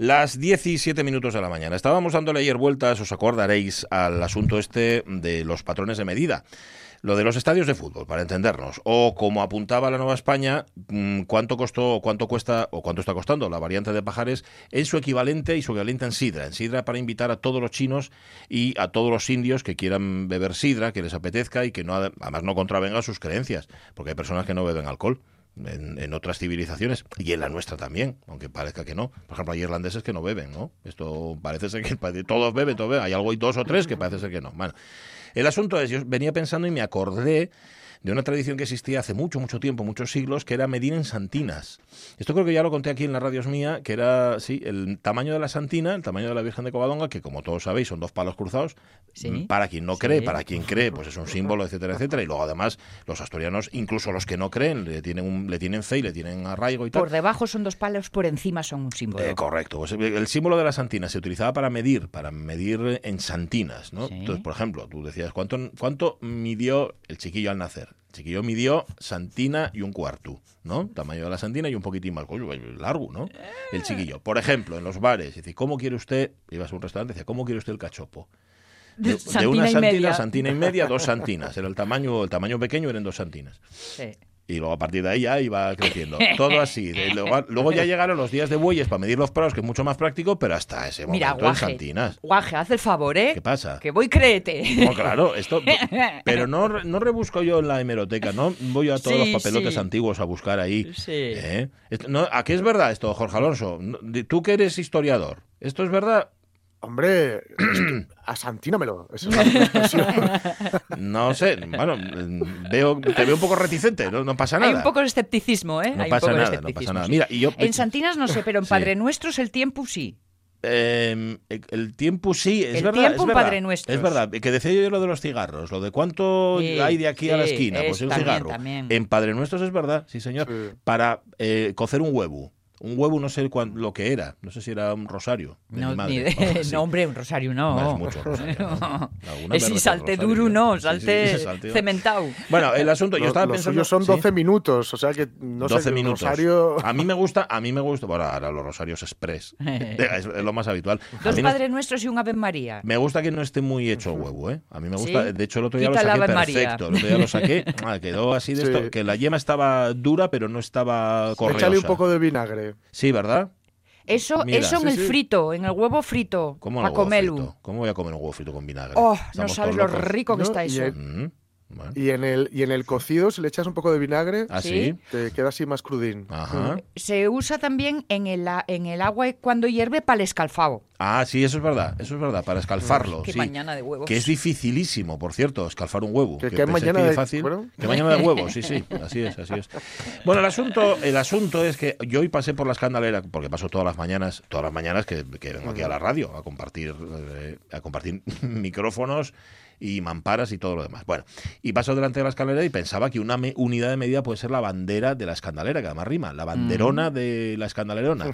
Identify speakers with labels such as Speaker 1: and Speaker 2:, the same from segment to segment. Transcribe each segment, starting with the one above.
Speaker 1: Las 17 minutos de la mañana. Estábamos dándole ayer vueltas, os acordaréis, al asunto este de los patrones de medida. Lo de los estadios de fútbol, para entendernos. O como apuntaba la Nueva España, mm, cuánto costó, cuánto cuesta o cuánto está costando la variante de Pajares en su equivalente y su equivalente en sidra. En sidra para invitar a todos los chinos y a todos los indios que quieran beber sidra, que les apetezca y que no, además no contravenga sus creencias, porque hay personas que no beben alcohol en, otras civilizaciones y en la nuestra también, aunque parezca que no. Por ejemplo, hay irlandeses que no beben, ¿no? Esto parece ser que todos beben, todos beben. Hay algo y dos o tres que parece ser que no. Bueno, el asunto es, yo venía pensando y me acordé de una tradición que existía hace mucho, mucho tiempo, muchos siglos, que era medir en santinas. Esto creo que ya lo conté aquí en la radios mía, que era, sí, el tamaño de la santina, el tamaño de la Virgen de Covadonga, que como todos sabéis son dos palos cruzados, mm, para quien no cree, para quien cree, pues es un símbolo, etcétera, etcétera. Y luego además los asturianos, incluso los que no creen, le tienen, le tienen fe y le tienen arraigo y tal.
Speaker 2: Por debajo son dos palos, por encima son un símbolo.
Speaker 1: Eh, correcto. Pues el símbolo de la santina se utilizaba para medir, para medir en santinas, ¿no? Entonces, por ejemplo, tú decías, ¿cuánto, ¿cuánto midió el chiquillo al nacer? Chiquillo midió santina y un cuarto, ¿no? Tamaño de la santina y un poquitín más, largo, ¿no? El chiquillo. Por ejemplo, en los bares, dice, ¿cómo quiere usted? Ibas a un restaurante, decía, ¿cómo quiere usted el cachopo? De, una santina, santina y media, dos santinas. Era el tamaño, el tamaño pequeño eran dos santinas. Sí. Y luego a partir de ahí ya iba creciendo. Todo así. Luego, ya llegaron los días de bueyes para medir los prados, que es mucho más práctico, pero hasta ese momento
Speaker 2: Mira, guaje,
Speaker 1: en Santinas.
Speaker 2: Guaje, haz el favor, ¿eh?
Speaker 1: ¿Qué pasa?
Speaker 2: Que voy créete.
Speaker 1: No, claro, esto... Pero no, no rebusco yo en la hemeroteca, no voy a todos los papelotes antiguos a buscar ahí. Sí. ¿eh? ¿A qué es verdad esto, Jorge Alonso? Tú que eres historiador, ¿esto es verdad?
Speaker 3: Hombre, asantínamelo.
Speaker 1: no sé, bueno, veo, te veo un poco reticente, no, pasa nada.
Speaker 2: Hay un poco de escepticismo, ¿eh?
Speaker 1: No pasa nada, no pasa nada. Mira, y yo,
Speaker 2: en Santinas no sé, pero en Padre Nuestros el tiempo sí.
Speaker 1: Em, el tiempo sí, es
Speaker 2: el
Speaker 1: verdad.
Speaker 2: Tiempo
Speaker 1: es verdad,
Speaker 2: Padre Nuestro.
Speaker 1: Es verdad, que decía yo lo de los cigarros, lo de cuánto hay de aquí a la esquina, pues un cigarro. En Padre Nuestros es verdad, sí señor, para eh, cocer un huevo. Un huevo no sé lo que era, no sé si era un rosario.
Speaker 2: no,
Speaker 1: no,
Speaker 2: hombre, un rosario no.
Speaker 1: No es mucho rosario.
Speaker 2: Es si salte duro, no, salte cementado.
Speaker 1: Bueno, el asunto, yo estaba pensando...
Speaker 3: son 12 minutos, o sea que no
Speaker 1: 12
Speaker 3: sé,
Speaker 1: minutos.
Speaker 3: rosario...
Speaker 1: A mí me gusta, a mí me gusta, bueno, ahora los rosarios express, es, lo más habitual.
Speaker 2: Dos Padres Nuestros y un Ave María.
Speaker 1: Me gusta que no esté muy hecho el huevo, ¿eh? A mí me gusta, de hecho el otro día lo saqué perfecto, el otro día lo saqué, ah, quedó así de esto, que la yema estaba dura pero no estaba correosa.
Speaker 3: Échale un poco de vinagre.
Speaker 1: Sí, ¿verdad?
Speaker 2: Eso, eso en el frito, en el huevo frito.
Speaker 1: ¿Cómo. ¿Cómo voy a comer un huevo frito con vinagre?
Speaker 2: Oh, no sabes lo rico que está eso.
Speaker 3: Y, en el, y en el cocido, si le echas un poco de vinagre,
Speaker 1: ¿Ah,
Speaker 3: te queda así más crudín.
Speaker 2: Se usa también en el, en el agua cuando hierve para el escalfado.
Speaker 1: Ah, sí, eso es verdad, eso es verdad, para escalfarlo.
Speaker 2: Qué mañana de huevos.
Speaker 1: Que es dificilísimo, por cierto, escalfar un huevo.
Speaker 3: ¿Qué, mañana de
Speaker 1: fácil. ¿Qué mañana de huevos? Sí, sí, así es, así es. Bueno, el asunto, el asunto es que yo hoy pasé por la escandalera, porque paso todas las mañanas, todas las mañanas que, vengo aquí a la radio a compartir, eh, a compartir micrófonos y mamparas y todo lo demás. Bueno, y paso delante de la escalera y pensaba que una unidad de medida puede ser la bandera de la escandalera, que además rima, la banderona mm. de la escandalerona.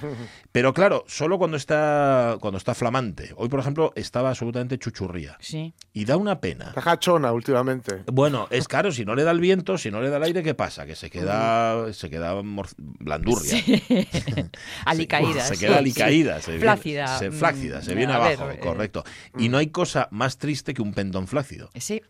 Speaker 1: Pero claro, solo cuando está cuando está flamante. Hoy, por ejemplo, estaba absolutamente chuchurría.
Speaker 2: Sí.
Speaker 1: Y da una pena.
Speaker 3: Está jachona últimamente.
Speaker 1: Bueno, es claro, si no le da el viento, si no le da el aire, ¿qué pasa? Que se queda se queda blandurria.
Speaker 2: Sí. alicaída.
Speaker 1: se queda alicaída. Se
Speaker 2: flácida.
Speaker 1: se, flácida, se mm, viene abajo, eh, correcto. Y no hay cosa más triste que un pendón flácido.
Speaker 2: Sí.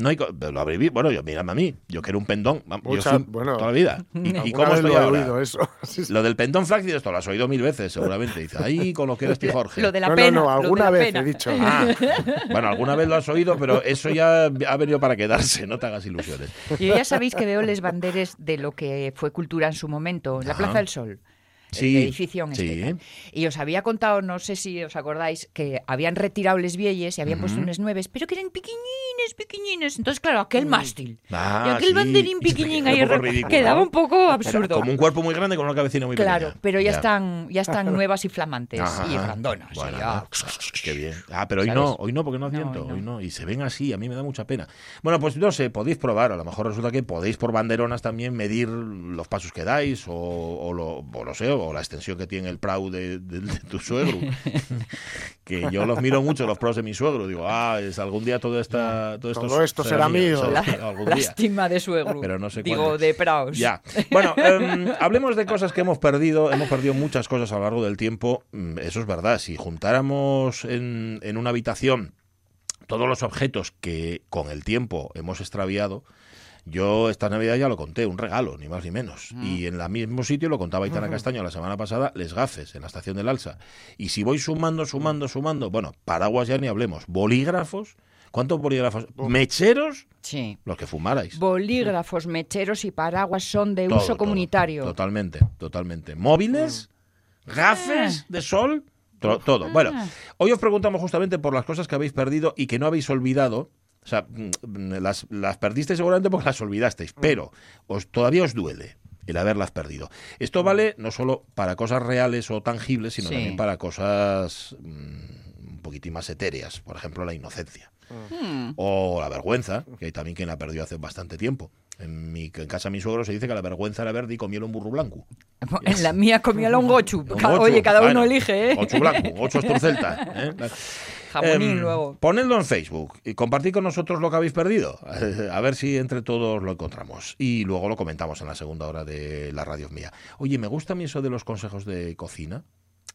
Speaker 1: No hay, lo habréis visto. Bueno, yo, mírame a mí. Yo quiero un pendón. yo soy, bueno, toda la vida. ¿Y, cómo estoy ahora?
Speaker 3: Oído eso.
Speaker 1: Lo del pendón flácido, esto lo has oído mil veces, seguramente. Dice, ahí con lo que eres tú, Jorge.
Speaker 2: Lo de la
Speaker 3: no,
Speaker 2: pena.
Speaker 3: No, no, alguna vez he dicho.
Speaker 1: Ah, bueno, alguna vez lo has oído, pero eso ya ha venido para quedarse. No te hagas ilusiones.
Speaker 2: Y ya sabéis que veo les banderes de lo que fue cultura en su momento, la Plaza del Sol
Speaker 1: sí,
Speaker 2: el edificio en este, Y os había contado, no sé si os acordáis, que habían retirado les vielles y habían puesto unos nueves, pero que eran piquiñines, piquiñines. Entonces, claro, aquel mástil
Speaker 1: ah,
Speaker 2: y aquel banderín piquiñín ahí quedaba un poco absurdo.
Speaker 1: como un cuerpo muy grande con una cabecina muy
Speaker 2: pequeña.
Speaker 1: Claro,
Speaker 2: pero ya, están ya están nuevas y flamantes y grandonas.
Speaker 1: Bueno, qué bien. Ah, pero hoy no, hoy no, porque no asiento, hoy, no. Y se ven así, a mí me da mucha pena. Bueno, pues no sé, podéis probar, a lo mejor resulta que podéis por banderonas también medir los pasos que dais o, lo, o no sé, suegro o la extensión que tiene el prau de, de- de tu suegro. que yo los miro mucho, los pros de mi suegro. Digo, ah, es algún día todo, esta, todo esto,
Speaker 3: Todo esto será mío.
Speaker 2: La-
Speaker 1: Algún día.
Speaker 2: Lástima de suegro.
Speaker 1: Pero no sé
Speaker 2: Digo,
Speaker 1: cuándo.
Speaker 2: de praos.
Speaker 1: Ya. Bueno, em, hablemos de cosas que hemos perdido. Hemos perdido muchas cosas a lo largo del tiempo. Mm, Eso es verdad. Si juntáramos en, en una habitación todos los objetos que con el tiempo hemos extraviado, yo esta Navidad ya lo conté, un regalo, ni más ni menos. Y en el mismo sitio lo contaba Itana Castaño la semana pasada, les gafes en la estación del Alsa. Y si voy sumando, sumando, sumando, bueno, paraguas ya ni hablemos, bolígrafos, ¿cuántos bolígrafos? Mecheros,
Speaker 2: Sí.
Speaker 1: los que fumarais.
Speaker 2: Bolígrafos, mecheros y paraguas son de
Speaker 1: Todo,
Speaker 2: uso
Speaker 1: todo.
Speaker 2: comunitario.
Speaker 1: Totalmente, totalmente. Móviles, gafes
Speaker 2: Ah.
Speaker 1: de sol, to- todo. Bueno, hoy os preguntamos justamente por las cosas que habéis perdido y que no habéis olvidado. O sea, mm, las, las perdisteis seguramente porque las olvidasteis, pero os, todavía os duele el haberlas perdido. Esto vale no solo para cosas reales o tangibles, sino
Speaker 2: Sí.
Speaker 1: también para cosas mm, un poquitín más etéreas. Por ejemplo, la inocencia. O la vergüenza, que hay también quien la perdió hace bastante tiempo. En, mi, en casa de mi suegro se dice que la vergüenza era verde y comió un burro blanco.
Speaker 2: En la mía comía un gochu. Oye, cada uno elige, ¿eh?
Speaker 1: Ocho blanco, ocho esturcelta. ¿eh?
Speaker 2: Jamonín
Speaker 1: Em,
Speaker 2: luego.
Speaker 1: Ponedlo en Facebook y compartid con nosotros lo que habéis perdido. A ver si entre todos lo encontramos. Y luego lo comentamos en la segunda hora de la radio mía. Oye, me gusta a mí eso de los consejos de cocina.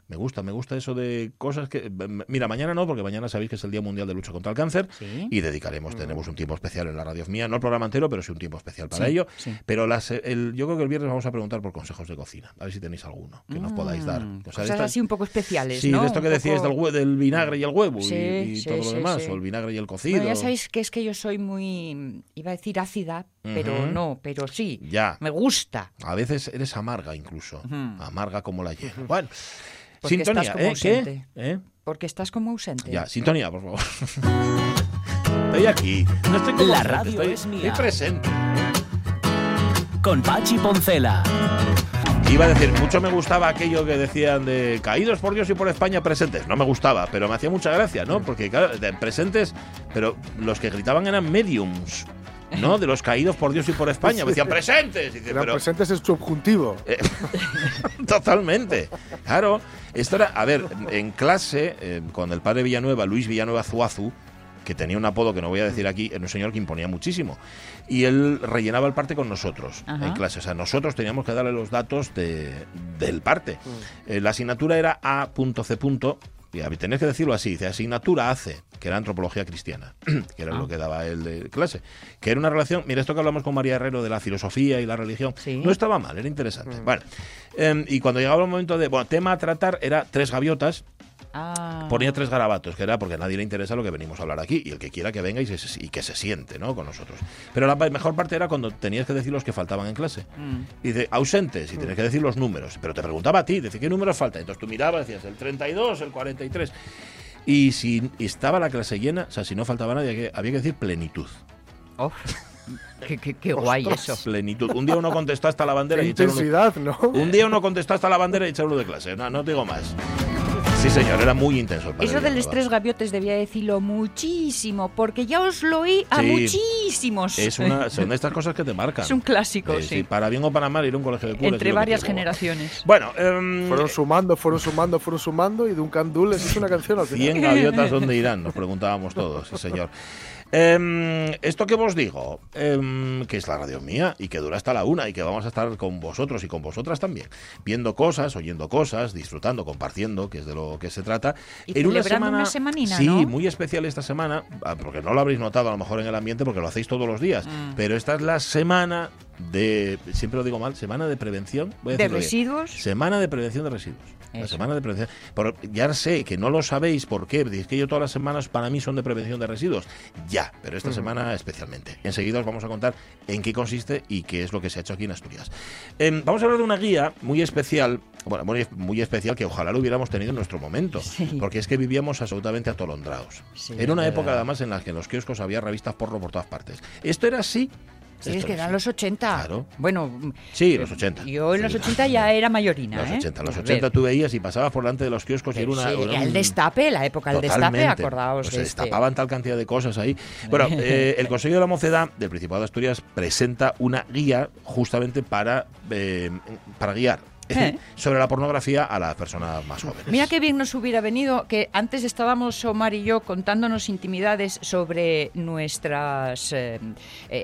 Speaker 1: Me gusta, me gusta eso de cosas que... Mira, mañana no, porque mañana sabéis que es el Día Mundial de Lucha contra el Cáncer
Speaker 2: Sí.
Speaker 1: y dedicaremos, tenemos un tiempo especial en la radio mía, no el programa entero, pero sí un tiempo especial para
Speaker 2: Sí,
Speaker 1: ello.
Speaker 2: sí.
Speaker 1: Pero las, el, yo creo que el viernes vamos a preguntar por consejos de cocina, a ver si tenéis alguno que nos podáis dar.
Speaker 2: Mm,
Speaker 1: O sea,
Speaker 2: Cosas así un poco especiales,
Speaker 1: Sí,
Speaker 2: ¿no?
Speaker 1: de esto que decíais
Speaker 2: poco-
Speaker 1: del, del vinagre y el huevo y-
Speaker 2: Sí,
Speaker 1: y,
Speaker 2: sí,
Speaker 1: todo lo demás,
Speaker 2: sí.
Speaker 1: o el vinagre y el cocido.
Speaker 2: Bueno, ya sabéis que es que yo soy muy, iba a decir ácida, pero no, pero sí.
Speaker 1: Ya.
Speaker 2: Me gusta.
Speaker 1: A veces eres amarga incluso, amarga como la hiel. Bueno,
Speaker 2: Porque
Speaker 1: sintonía,
Speaker 2: estás como
Speaker 1: ¿eh?
Speaker 2: ausente.
Speaker 1: ¿Qué? ¿Eh?
Speaker 2: Porque estás como ausente.
Speaker 1: Ya, sintonía, por favor. estoy aquí, no estoy como
Speaker 4: La
Speaker 1: ausente,
Speaker 4: radio
Speaker 1: estoy,
Speaker 4: es mía.
Speaker 1: estoy presente.
Speaker 4: Con Pachi Poncela.
Speaker 1: Iba a decir, mucho me gustaba aquello que decían de caídos por Dios y por España presentes. No me gustaba, pero me hacía mucha gracia, ¿no? Porque, claro, de presentes, pero los que gritaban eran mediums, ¿no? De los caídos por Dios y por España. Me decían presentes. Y dice,
Speaker 3: Eran
Speaker 1: pero,
Speaker 3: presentes en subjuntivo.
Speaker 1: Eh, Totalmente. Claro. Esto era, a ver, en clase, eh, con el padre Villanueva, Luis Villanueva Zuazu, que tenía un apodo que no voy a decir aquí, era un señor que imponía muchísimo. Y él rellenaba el parte con nosotros
Speaker 2: Ajá.
Speaker 1: en clase. O sea, nosotros teníamos que darle los datos de, del parte. Eh, la asignatura era A.C. Tenéis que decirlo así, dice asignatura AC, que era antropología cristiana, que era lo que daba él de clase. Que era una relación, mira, esto que hablamos con María Herrero de la filosofía y la religión,
Speaker 2: Sí.
Speaker 1: no estaba mal, era interesante. Bueno, em, y cuando llegaba el momento de, bueno, tema a tratar era tres gaviotas,
Speaker 2: Ah.
Speaker 1: ponía tres garabatos, que era porque a nadie le interesa lo que venimos a hablar aquí, y el que quiera que venga y, se- y que se siente, ¿no? Con nosotros. Pero la mejor parte era cuando tenías que decir los que faltaban en clase.
Speaker 2: Mm.
Speaker 1: Y dice, ausentes, y tenías que decir los números. Pero te preguntaba a ti, dice, ¿qué números faltan? Entonces tú mirabas, decías, el 32, el 43. Y si estaba la clase llena, o sea, si no faltaba nadie, había que- había que decir plenitud.
Speaker 2: Oh, qué, qué- qué guay eso.
Speaker 1: Plenitud. Un día uno contestó hasta la bandera
Speaker 3: Qué
Speaker 1: y echaron
Speaker 3: ¿no?
Speaker 1: Un día uno contestó hasta la bandera y echaron de clase. No, no te digo más. Sí, señor, era muy intenso. el
Speaker 2: Eso de los
Speaker 1: Villanueva.
Speaker 2: tres gaviotes debía decirlo muchísimo, porque ya os lo oí a
Speaker 1: Sí.
Speaker 2: muchísimos.
Speaker 1: Es una, son de estas cosas que te marcan.
Speaker 2: Es un clásico,
Speaker 1: Eh,
Speaker 2: sí.
Speaker 1: para bien o para mal, ir a un colegio de curas.
Speaker 2: Entre
Speaker 1: es
Speaker 2: varias generaciones.
Speaker 1: Bueno, em,
Speaker 3: Fueron sumando, fueron sumando, fueron sumando y Duncan Dull les hizo una canción al final.
Speaker 1: 100 gaviotas, ¿dónde irán? Nos preguntábamos todos, sí, señor. Em, esto que os digo, em, que es la radio mía y que dura hasta la una y que vamos a estar con vosotros y con vosotras también, viendo cosas, oyendo cosas, disfrutando, compartiendo, que es de lo que se trata.
Speaker 2: Y celebrando una semanina,
Speaker 1: sí,
Speaker 2: ¿no?
Speaker 1: muy especial esta semana, ah, porque no lo habréis notado a lo mejor en el ambiente porque lo hacéis todos los días,
Speaker 2: Mm.
Speaker 1: pero esta es la semana de, siempre lo digo mal, semana de prevención. voy a
Speaker 2: ¿De
Speaker 1: bien.
Speaker 2: residuos?
Speaker 1: Semana de prevención de residuos. La semana de prevención. Pero ya sé que no lo sabéis por qué. Dices que yo todas las semanas para mí son de prevención de residuos. Ya, pero esta semana especialmente. Enseguida os vamos a contar en qué consiste y qué es lo que se ha hecho aquí en Asturias. Em, vamos a hablar de una guía muy especial, bueno, muy, muy especial que ojalá lo hubiéramos tenido en nuestro momento.
Speaker 2: Sí.
Speaker 1: Porque es que vivíamos absolutamente atolondrados.
Speaker 2: Sí,
Speaker 1: era una
Speaker 2: es
Speaker 1: época además en la que en los kioscos había revistas porno por todas partes. Esto era así.
Speaker 2: Sí,
Speaker 1: Esto
Speaker 2: es que
Speaker 1: era
Speaker 2: eran los 80.
Speaker 1: Claro.
Speaker 2: Bueno,
Speaker 1: Sí, los 80.
Speaker 2: yo en los
Speaker 1: Sí.
Speaker 2: 80 ya era mayorina.
Speaker 1: Los
Speaker 2: ¿eh?
Speaker 1: 80, los
Speaker 2: A ver.
Speaker 1: 80 tú veías y pasabas por delante de los kioscos y era una...
Speaker 2: Sí,
Speaker 1: era
Speaker 2: el destape, la época del destape, acordaos
Speaker 1: Pues
Speaker 2: de
Speaker 1: se
Speaker 2: este.
Speaker 1: destapaban tal cantidad de cosas ahí. Bueno, eh, el Consejo de la Mocedad del Principado de Asturias presenta una guía justamente para, eh, para guiar
Speaker 2: Eh.
Speaker 1: sobre la pornografía a las personas más jóvenes.
Speaker 2: Mira qué bien nos hubiera venido que antes estábamos Omar y yo contándonos intimidades sobre nuestros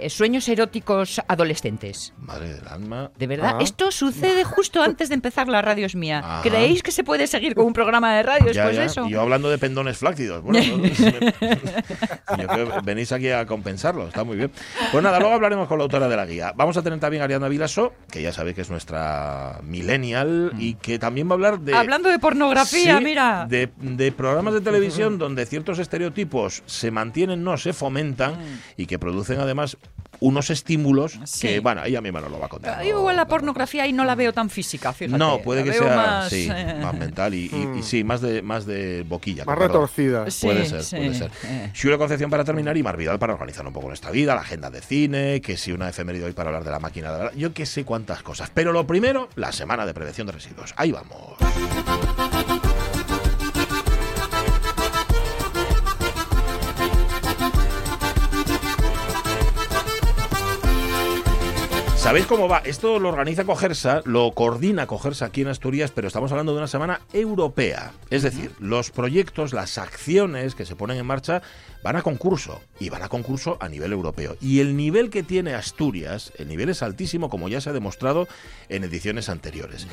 Speaker 2: sueños eróticos adolescentes.
Speaker 1: Madre del alma.
Speaker 2: De verdad,
Speaker 3: Ah.
Speaker 2: esto sucede justo antes de empezar la radio es mía.
Speaker 1: Ajá.
Speaker 2: ¿Creéis que se puede seguir con un programa de radio
Speaker 1: Ya,
Speaker 2: después
Speaker 1: ya.
Speaker 2: de eso?
Speaker 1: Yo hablando de pendones flácidos. Bueno, yo creo que venís aquí a compensarlo, está muy bien. Pues nada, luego hablaremos con la autora de la guía. Vamos a tener también a Ariana Vilaso, que ya sabéis que es nuestra millennial y que también va a hablar de...
Speaker 2: Hablando de pornografía,
Speaker 1: Sí,
Speaker 2: mira.
Speaker 1: De, de programas de televisión donde ciertos estereotipos se mantienen, no se fomentan y que producen además unos estímulos
Speaker 2: Sí.
Speaker 1: que, bueno, ella misma nos lo va a contar.
Speaker 2: Yo
Speaker 1: ¿no?
Speaker 2: igual la pornografía ahí no la veo tan física, fíjate.
Speaker 1: No, puede
Speaker 2: La
Speaker 1: que sea
Speaker 2: más,
Speaker 1: sí,
Speaker 2: eh,
Speaker 1: más mental y, y- y sí, más de más de boquilla.
Speaker 3: Más retorcida.
Speaker 2: Sí,
Speaker 1: Puede ser,
Speaker 2: sí,
Speaker 1: puede ser.
Speaker 2: eh.
Speaker 1: Xula Concepción para terminar y Mar Vidal para organizar un poco nuestra vida, la agenda de cine, que si una efeméride hoy para hablar de la máquina de la... Yo que sé cuántas cosas. Pero lo primero, la semana de prevención de residuos. Ahí vamos. ¿Sabéis cómo va? Esto lo organiza Cogersa, lo coordina Cogersa aquí en Asturias, pero estamos hablando de una semana europea. Es decir, los proyectos, las acciones que se ponen en marcha van a concurso y van a concurso a nivel europeo. Y el nivel que tiene Asturias, el nivel es altísimo, como ya se ha demostrado en ediciones anteriores.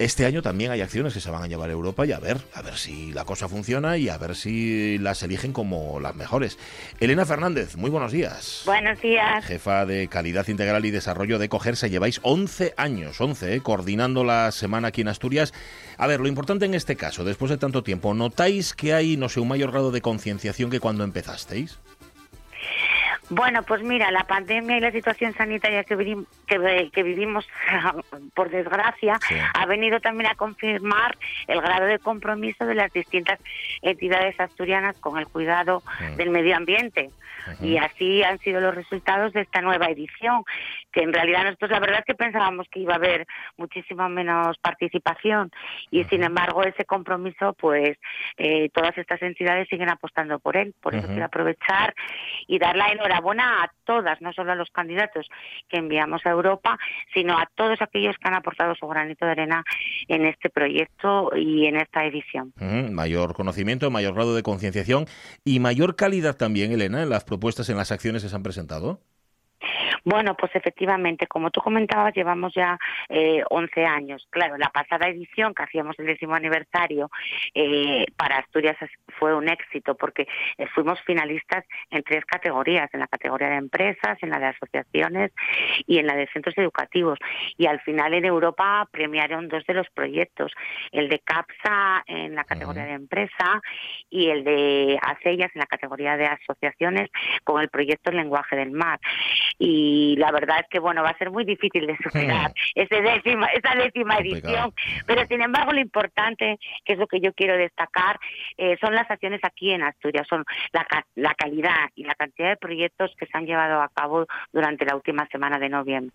Speaker 1: Este año también hay acciones que se van a llevar a Europa y a ver, a ver si la cosa funciona y a ver si las eligen como las mejores. Elena Fernández, muy buenos días.
Speaker 5: Buenos días.
Speaker 1: Jefa de Calidad Integral y Desarrollo de Cogerse, lleváis 11 años, 11, ¿eh? coordinando la semana aquí en Asturias. A ver, lo importante en este caso, después de tanto tiempo, ¿notáis que hay, no sé, un mayor grado de concienciación que cuando empezasteis?
Speaker 5: Bueno, pues mira, la pandemia y la situación sanitaria que, que vivimos, por desgracia,
Speaker 1: Sí.
Speaker 5: ha venido también a confirmar el grado de compromiso de las distintas entidades asturianas con el cuidado del medio ambiente. Y así han sido los resultados de esta nueva edición, que en realidad nosotros la verdad es que pensábamos que iba a haber muchísima menos participación y sin embargo ese compromiso, pues eh, todas estas entidades siguen apostando por él. Por eso quiero aprovechar y dar la enhorabuena a todas, no solo a los candidatos que enviamos a Europa, sino a todos aquellos que han aportado su granito de arena en este proyecto y en esta edición.
Speaker 1: Mayor conocimiento, mayor grado de concienciación y mayor calidad también, Elena, en las propuestas, en las acciones que se han presentado.
Speaker 5: Bueno, pues efectivamente, como tú comentabas, llevamos ya eh, 11 años. Claro, la pasada edición que hacíamos el décimo aniversario eh, para Asturias fue un éxito porque eh, fuimos finalistas en tres categorías, en la categoría de empresas, en la de asociaciones y en la de centros educativos. Y al final en Europa premiaron dos de los proyectos, el de CAPSA en la categoría de empresa y el de ACELLAS en la categoría de asociaciones con el proyecto Lenguaje del Mar y la verdad es que bueno va a ser muy difícil de superar ese décima, esa décima edición. Pero sin embargo lo importante que es lo que yo quiero destacar eh, son las acciones aquí en Asturias. Son la, la calidad y la cantidad de proyectos que se han llevado a cabo durante la última semana de noviembre.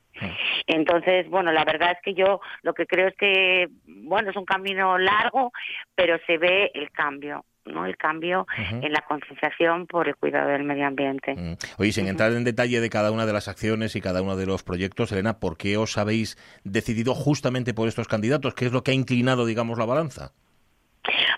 Speaker 5: Entonces bueno la verdad es que yo lo que creo es que bueno es un camino largo pero se ve el cambio no el cambio en la concienciación por el cuidado del medio ambiente
Speaker 1: Mm. Oye, sin entrar en detalle de cada una de las acciones y cada uno de los proyectos, Elena, ¿por qué os habéis decidido justamente por estos candidatos? ¿Qué es lo que ha inclinado, digamos, la balanza?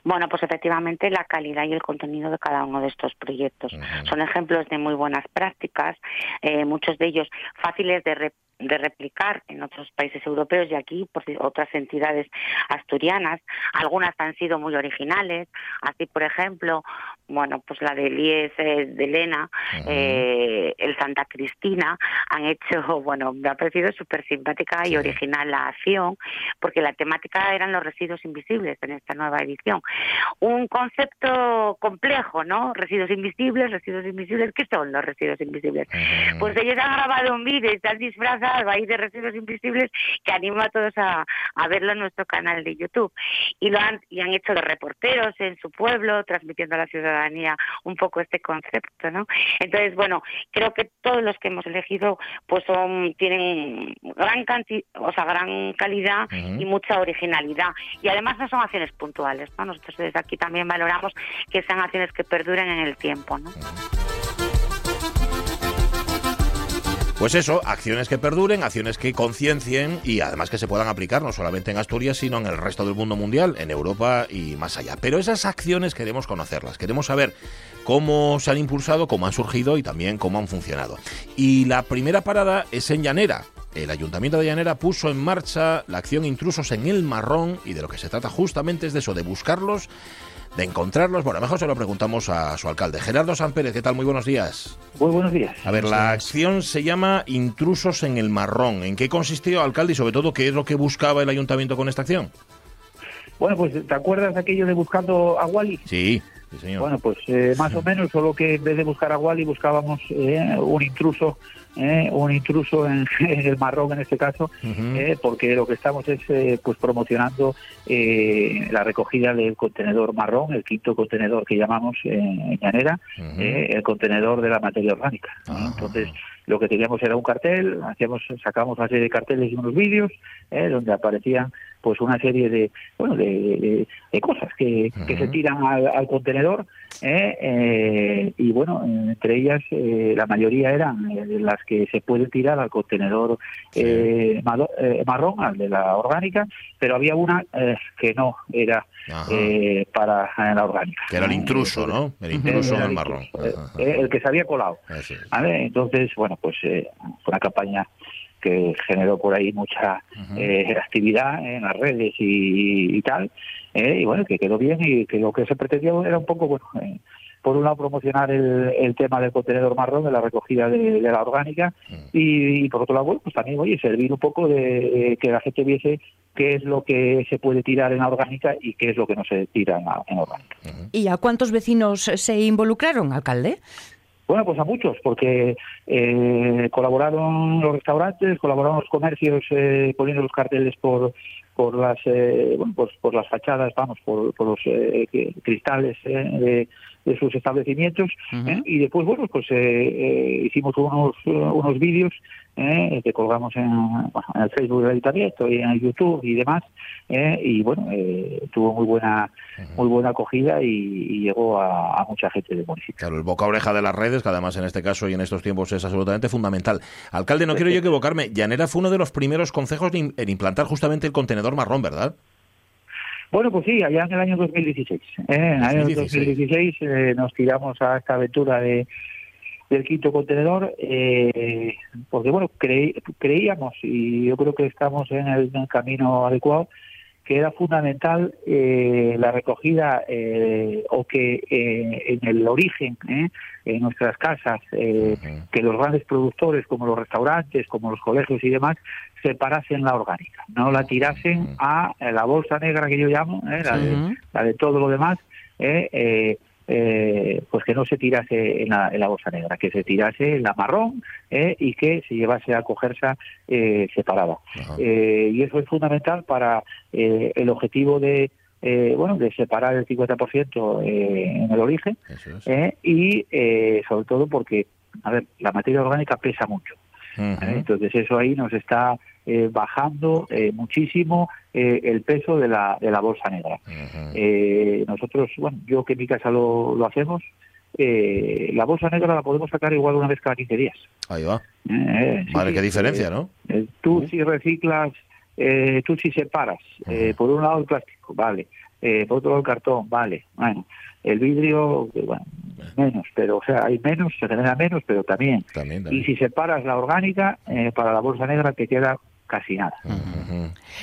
Speaker 5: Bueno, pues efectivamente la calidad y el contenido de cada uno de estos proyectos. Son ejemplos de muy buenas prácticas, eh, muchos de ellos fáciles de, re- de replicar en otros países europeos y aquí por otras entidades asturianas. Algunas han sido muy originales, así por ejemplo, bueno, pues la del IES eh, de Elena, eh, el Santa Cristina, han hecho, bueno, me ha parecido súper simpática y original la acción, porque la temática eran los residuos invisibles en esta nueva edición. Un concepto complejo, ¿no? Residuos invisibles, residuos invisibles, ¿qué son los residuos invisibles? Pues ellos han grabado un vídeo y se han disfrazado ahí de residuos invisibles que animo a todos a, a verlo en nuestro canal de YouTube. Y lo han, y han hecho de reporteros en su pueblo, transmitiendo a la ciudadanía un poco este concepto, ¿no? Entonces, bueno, creo que todos los que hemos elegido pues son tienen gran cantidad, o sea, gran calidad y mucha originalidad. Y además no son acciones puntuales, ¿no? Nosotros desde aquí también valoramos que sean acciones que perduren en el tiempo, ¿no?
Speaker 1: Pues eso, acciones que perduren, acciones que conciencien y además que se puedan aplicar no solamente en Asturias, sino en el resto del mundo mundial, en Europa y más allá. Pero esas acciones queremos conocerlas, queremos saber cómo se han impulsado, cómo han surgido y también cómo han funcionado. Y la primera parada es en Llanera, el Ayuntamiento de Llanera puso en marcha la acción Intrusos en el Marrón y de lo que se trata justamente es de eso, de buscarlos, de encontrarlos. Bueno, mejor se lo preguntamos a su alcalde, Gerardo San Pérez. ¿Qué tal? Muy buenos días.
Speaker 6: Muy buenos días.
Speaker 1: A ver, la acción se llama Intrusos en el Marrón. ¿En qué consistió, alcalde, y sobre todo qué es lo que buscaba el ayuntamiento con esta acción?
Speaker 6: Bueno, pues ¿te acuerdas de aquello de buscando a Wally?
Speaker 1: Sí. Sí, señor.
Speaker 6: Bueno, pues eh, más o menos, solo que en vez de buscar a Wally buscábamos eh, un intruso eh, un intruso en, en, el marrón en este caso, eh, porque lo que estamos es eh, pues promocionando eh, la recogida del contenedor marrón, el quinto contenedor que llamamos eh, en Llanera, eh, el contenedor de la materia orgánica.
Speaker 1: Ah.
Speaker 6: Entonces, lo que teníamos era un cartel, hacíamos, sacamos una serie de carteles y unos vídeos eh, donde aparecían pues una serie de bueno de, de- de cosas que, que se tiran al, al contenedor eh, eh, y bueno entre ellas eh, la mayoría eran eh, las que se pueden tirar al contenedor
Speaker 1: Sí.
Speaker 6: eh, malo- eh, marrón al de la orgánica pero había una eh, que no era eh, para la orgánica
Speaker 1: que era el intruso, ¿no? El intruso en
Speaker 6: era
Speaker 1: el
Speaker 6: el
Speaker 1: marrón. Ajá,
Speaker 6: el que se había colado. Entonces, bueno, pues eh, fue una campaña que generó por ahí mucha eh, actividad en las redes y, y tal, eh, y bueno, que quedó bien y que lo que se pretendía era un poco, bueno, eh, por un lado promocionar el, el tema del contenedor marrón, de la recogida de, de la orgánica,
Speaker 1: Mm.
Speaker 6: y, y por otro lado, bueno, pues también, oye, servir un poco de eh, que la gente viese qué es lo que se puede tirar en la orgánica y qué es lo que no se tira en la, en orgánica.
Speaker 2: ¿Y a cuántos vecinos se involucraron, alcalde?
Speaker 6: Bueno, pues a muchos, porque eh, colaboraron los restaurantes, colaboraron los comercios eh, poniendo los carteles por por las eh, bueno, pues por las fachadas, vamos, por, por los eh, cristales eh, de, de sus establecimientos. ¿eh? y después bueno pues eh, eh, hicimos unos eh, unos vídeos eh, que colgamos en, bueno, en el Facebook del ayuntamiento y en YouTube y demás eh, y bueno eh, tuvo muy buena muy buena acogida y, y llegó a, a mucha gente del municipio.
Speaker 1: Claro, el boca oreja de las redes, que además en este caso y en estos tiempos es absolutamente fundamental. Alcalde, no quiero yo equivocarme, Llanera fue uno de los primeros concejos en en implantar justamente el contenedor marrón, ¿verdad?
Speaker 6: Bueno, pues sí, allá en el año 2016. ¿eh? En el año
Speaker 1: 2016.
Speaker 6: 2016 eh, nos tiramos a esta aventura de del quinto contenedor, eh, porque bueno, creí- creíamos y yo creo que estamos en el, en el camino adecuado, que era fundamental eh, la recogida eh, o que eh, en el origen, ¿eh? en nuestras casas, eh,
Speaker 1: Ujú.
Speaker 6: que los grandes productores como los restaurantes, como los colegios y demás, separasen la orgánica, no la tirasen a la bolsa negra que yo llamo, ¿eh? la, de, la de todo lo demás, ¿eh? Eh, pues que no se tirase en la, en la bolsa negra, que se tirase en la marrón ¿eh? y que se llevase a cogerse eh, separada. Eh, y eso es fundamental para eh, el objetivo de eh, bueno de separar el 50% eh, en el origen
Speaker 1: es.
Speaker 6: ¿eh? y eh, sobre todo porque a ver la materia orgánica pesa mucho entonces eso ahí nos está eh, bajando eh, muchísimo eh, el peso de la, de la bolsa negra eh, nosotros bueno yo que en mi casa lo, lo hacemos eh, la bolsa negra la podemos sacar igual una vez cada 15 días
Speaker 1: Ahí va.
Speaker 6: ¿eh? Sí, sí,
Speaker 1: qué diferencia, ¿no?
Speaker 6: tú si reciclas, eh, tú si separas, eh, por un lado el plástico, vale, por otro lado el cartón, vale, bueno, el vidrio, bueno, menos, pero o sea, hay menos, se genera menos, pero también.
Speaker 1: También,
Speaker 6: Y
Speaker 1: también.
Speaker 6: si separas la orgánica, eh, para la bolsa negra te queda casi nada.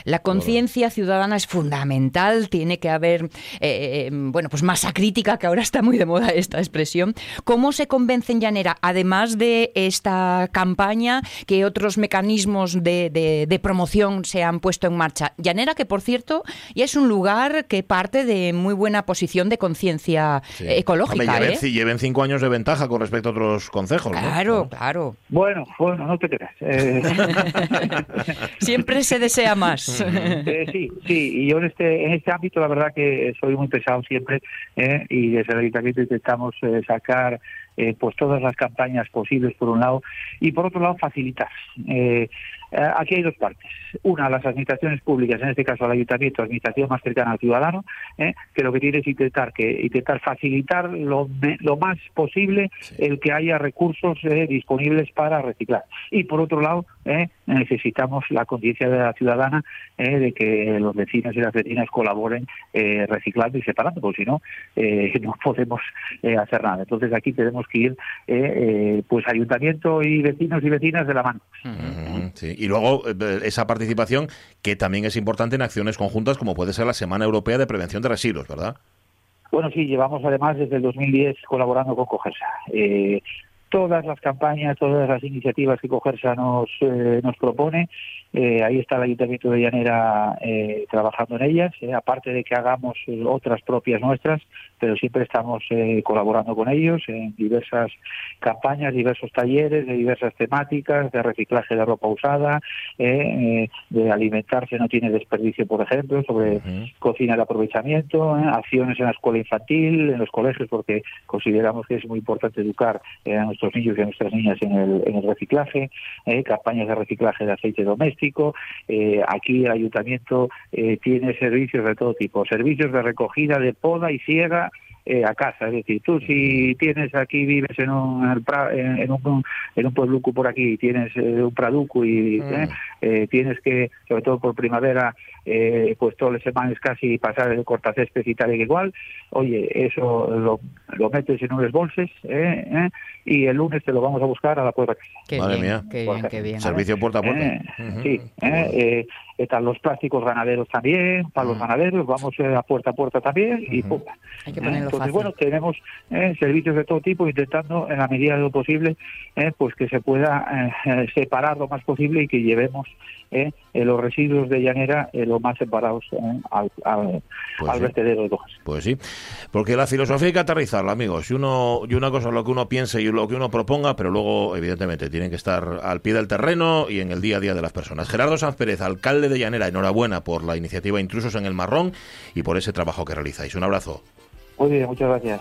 Speaker 2: La conciencia ciudadana es fundamental, tiene que haber, eh, eh, bueno, pues masa crítica, que ahora está muy de moda esta expresión. ¿Cómo se convence en Llanera, además de esta campaña, que otros mecanismos de, de- de promoción se han puesto en marcha? Llanera, que por cierto, ya es un lugar que parte de muy buena posición de conciencia
Speaker 1: Sí.
Speaker 2: eh, ecológica,
Speaker 1: Hombre, lleven,
Speaker 2: ¿eh?
Speaker 1: lleven cinco años de ventaja con respecto a otros concejos, ¿no?
Speaker 2: Claro, claro.
Speaker 6: Bueno, bueno, no te creas. Eh,
Speaker 2: Siempre se desea más.
Speaker 6: Eh, sí, sí, y yo en este, en este ámbito la verdad que soy muy pesado siempre ¿eh? y desde el ayuntamiento intentamos eh, sacar eh, pues todas las campañas posibles por un lado y por otro lado facilitar. Eh, Eh, aquí hay dos partes. Una, las administraciones públicas, en este caso el ayuntamiento, administración más cercana al ciudadano, eh, que lo que tiene es intentar que intentar facilitar lo, lo más posible el que haya recursos eh, disponibles para reciclar. Y por otro lado, necesitamos la conciencia de la ciudadana de que los vecinos y las vecinas colaboren reciclando y separando, porque si no, no podemos hacer nada. Entonces aquí tenemos que ir, pues ayuntamiento y vecinos y vecinas de la mano.
Speaker 1: Sí. Y luego eh, esa participación que también es importante en acciones conjuntas como puede ser la Semana Europea de Prevención de Residuos, ¿verdad?
Speaker 6: Bueno, sí, llevamos además desde el 2010 colaborando con Cogersa. Eh, todas las campañas, todas las iniciativas que Cogersa nos, eh, nos propone eh, ahí está el Ayuntamiento de Llanera eh, trabajando en ellas, eh, aparte de que hagamos otras propias nuestras, pero siempre estamos colaborando con ellos en diversas campañas, diversos talleres, de diversas temáticas, de reciclaje de ropa usada, de alimentarse no tiene desperdicio, por ejemplo, sobre cocina de aprovechamiento, acciones en la escuela infantil, en los colegios, porque consideramos que es muy importante educar a nuestros niños y a nuestras niñas en el, en el reciclaje, campañas de reciclaje de aceite doméstico, eh, aquí el ayuntamiento eh, tiene servicios de todo tipo, servicios de recogida de poda y ciega eh, a casa. Es decir, tú si tienes aquí, vives en un, en un, en un puebluco por aquí, tienes un praduco y mm. tienes que, sobre todo por primavera, pues todas las semanas casi pasar el cortacésped y tal y igual, oye, eso lo, lo metes en unos bolses y el lunes te lo vamos a buscar a la puerta.
Speaker 1: Qué Madre mía. Qué bien, qué bien. Servicio puerta a puerta.
Speaker 6: Sí, están los plásticos ganaderos también, para los ganaderos, vamos a puerta a puerta también y pum.
Speaker 2: Hay que ponerlo
Speaker 6: Entonces, bueno, tenemos servicios de todo tipo intentando, en la medida de lo posible, pues que se pueda separar lo más posible y que llevemos los residuos de llanera lo más separados al, al, pues vertedero de hojas.
Speaker 1: Pues sí, porque la filosofía hay que aterrizarla, amigos. Y, uno, y una cosa es lo que uno piense y lo que uno proponga, pero luego, evidentemente, tienen que estar al pie del terreno y en el día a día de las personas. Gerardo Sanz Pérez, alcalde de Llanera, enhorabuena por la iniciativa Intrusos en el Marrón y por ese trabajo que realizáis. Un abrazo.
Speaker 6: Muy bien, muchas gracias.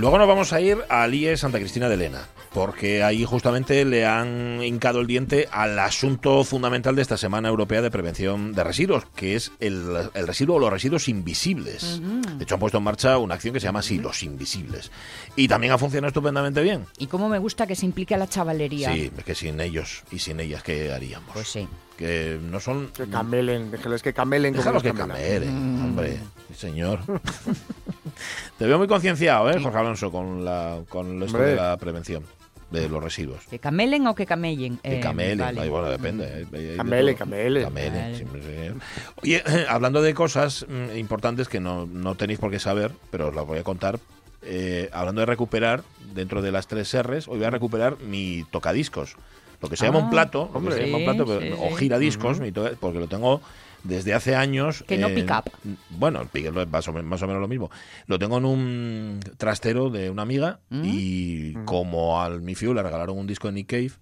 Speaker 1: Luego nos vamos a ir a IE Santa Cristina de Elena porque ahí justamente le han hincado el diente al asunto fundamental de esta Semana Europea de Prevención de Residuos, que es el, residuo o los residuos invisibles. De hecho, han puesto en marcha una acción que se llama así, los invisibles. Y también ha funcionado estupendamente bien.
Speaker 2: Y cómo me gusta que se implique a la chavalería.
Speaker 1: Sí, es que sin ellos y sin ellas, ¿qué haríamos?
Speaker 2: Pues sí
Speaker 1: que no son...
Speaker 3: Que camelen, déjales que camelen
Speaker 1: como que camelen, hombre, señor. Te veo muy concienciado, ¿eh, Jorge Alonso, con, la, con esto de la prevención de los residuos.
Speaker 2: ¿Que camelen o que camellen?
Speaker 1: Que eh, camelen, bueno, depende.
Speaker 3: Camele, camele.
Speaker 1: Oye, hablando de cosas mm, importantes que no, no tenéis por qué saber, pero os las voy a contar. Eh, hablando de recuperar, dentro de las tres R's, hoy voy a recuperar mi tocadiscos. Lo que se llama un ah, plato, hombre, se llama un plato, o giradiscos, porque lo tengo desde hace años.
Speaker 2: Que no pick up.
Speaker 1: Bueno, más o, más o menos lo mismo. Lo tengo en un trastero de una amiga mm. y mm. como al mi fiu le regalaron un disco de Nick Cave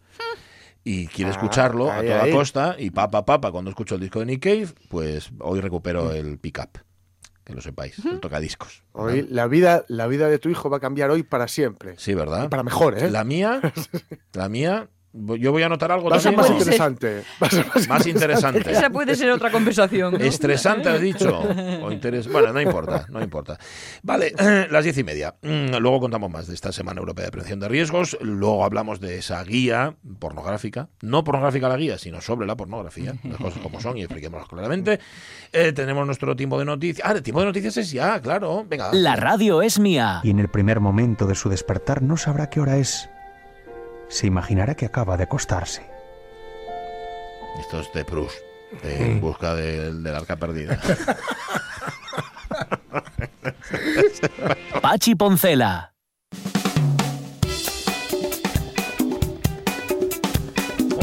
Speaker 1: y quiere ah, escucharlo a toda costa y papa papa cuando escucho el disco de Nick Cave, pues hoy recupero mm. el pick up. Que lo sepáis, el tocadiscos.
Speaker 3: Hoy la vida, la vida de tu hijo va a cambiar hoy para siempre.
Speaker 1: Sí, ¿verdad?
Speaker 3: para mejor, ¿eh?
Speaker 1: La mía, la mía yo voy a anotar algo
Speaker 3: Va a ser más interesante.
Speaker 1: más, interesante.
Speaker 2: Esa puede ser otra conversación.
Speaker 1: Estresante, has dicho. O Bueno, no importa, no importa. Vale, las diez y media. Mm, luego contamos más de esta Semana Europea de Prevención de Riesgos. Luego hablamos de esa guía pornográfica. No pornográfica la guía, sino sobre la pornografía. Las cosas como son y expliquémoslas claramente. Eh, tenemos nuestro tiempo de noticias. Ah, el tiempo de noticias es ya, claro. Venga.
Speaker 4: La radio es mía.
Speaker 7: Y en el primer momento de su despertar no sabrá qué hora es se imaginará que acaba de acostarse.
Speaker 1: Esto es de Proust, en busca del arca perdida.
Speaker 4: Pachi Poncela.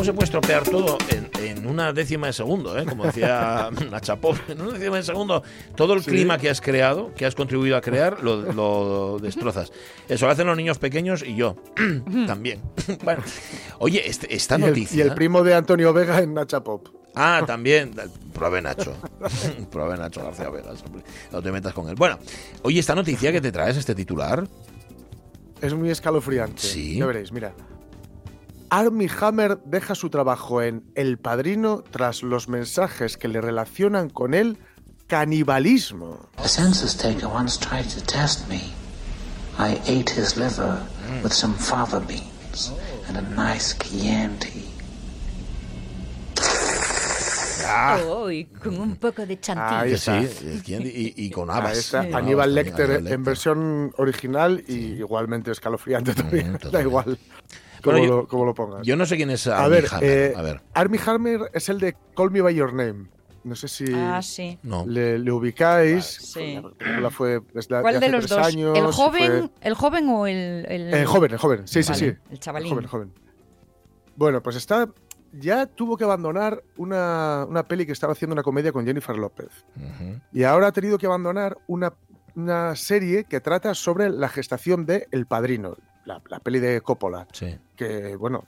Speaker 1: Se puede estropear todo en, una décima de segundo, ¿eh? como decía Nachapov, en una décima de segundo, todo el clima que has creado, que has contribuido a crear, lo, destrozas. Eso lo hacen los niños pequeños y yo también. bueno, oye, este, esta noticia.
Speaker 3: y el primo de Antonio Vega en Nachapop.
Speaker 1: Ah, también. Pruebe Nacho. Pruebe Nacho García Vegas, No te metas con él. Bueno, oye, esta noticia que te traes, este titular.
Speaker 3: Es muy escalofriante.
Speaker 1: Sí.
Speaker 3: Ya veréis, mira. Armie Hammer deja su trabajo en El Padrino tras los mensajes que le relacionan con el canibalismo.
Speaker 8: A census taker once tried to test me. I ate his liver with some fava beans and a nice Chianti.
Speaker 2: Oh, y con un poco de chantilly.
Speaker 1: Sí, y, y con habas.
Speaker 3: está,
Speaker 1: Con
Speaker 3: Aníbal Lecter en versión original y igualmente escalofriante también. da
Speaker 1: totalmente.
Speaker 3: igual como,
Speaker 1: Bueno, yo-
Speaker 3: lo, como lo pongas.
Speaker 1: Yo no sé quién es
Speaker 3: a
Speaker 1: Armie
Speaker 3: ver,
Speaker 1: Hammer.
Speaker 3: eh,
Speaker 1: A ver,
Speaker 3: Armie Hammer es el de Call Me By Your Name. No sé si
Speaker 2: Ah, sí.
Speaker 3: le, le ubicáis.
Speaker 2: Sí.
Speaker 3: La fue
Speaker 2: ¿Cuál
Speaker 3: de
Speaker 2: los
Speaker 3: tres
Speaker 2: dos?
Speaker 3: años,
Speaker 2: ¿El joven,
Speaker 3: fue-
Speaker 2: ¿El joven o el...? el...
Speaker 3: El joven, el joven. Sí, sí,
Speaker 2: Vale,
Speaker 3: sí.
Speaker 2: el chavalín.
Speaker 3: joven, el joven. Bueno, pues está. Ya tuvo que abandonar una, una peli que estaba haciendo una comedia con Jennifer López. Y ahora ha tenido que abandonar una, una serie que trata sobre la gestación de El Padrino, la, la peli de Coppola.
Speaker 1: Sí.
Speaker 3: Que, bueno,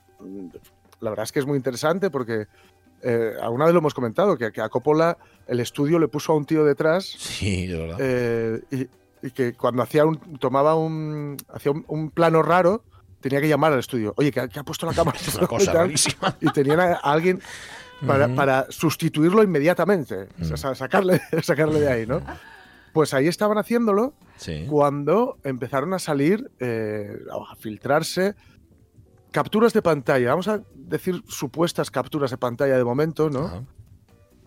Speaker 3: la verdad es que es muy interesante porque eh, alguna vez lo hemos comentado, que, que a Coppola el estudio le puso a un tío detrás
Speaker 1: Sí, de verdad.
Speaker 3: eh, y, y que cuando hacía un, tomaba un, hacía un, un plano raro, tenía que llamar al estudio. Oye, que, ha- que ha puesto la cámara.
Speaker 1: es una cosa
Speaker 3: y tal.
Speaker 1: rarísima.
Speaker 3: Y tenían a alguien para, para sustituirlo inmediatamente, o sea,
Speaker 1: Mm.
Speaker 3: sa- sacarle, sacarle de ahí, ¿no? Pues ahí estaban haciéndolo
Speaker 1: Sí.
Speaker 3: cuando empezaron a salir, eh, a filtrarse capturas de pantalla, vamos a decir supuestas capturas de pantalla de momento, ¿no?
Speaker 1: Ajá.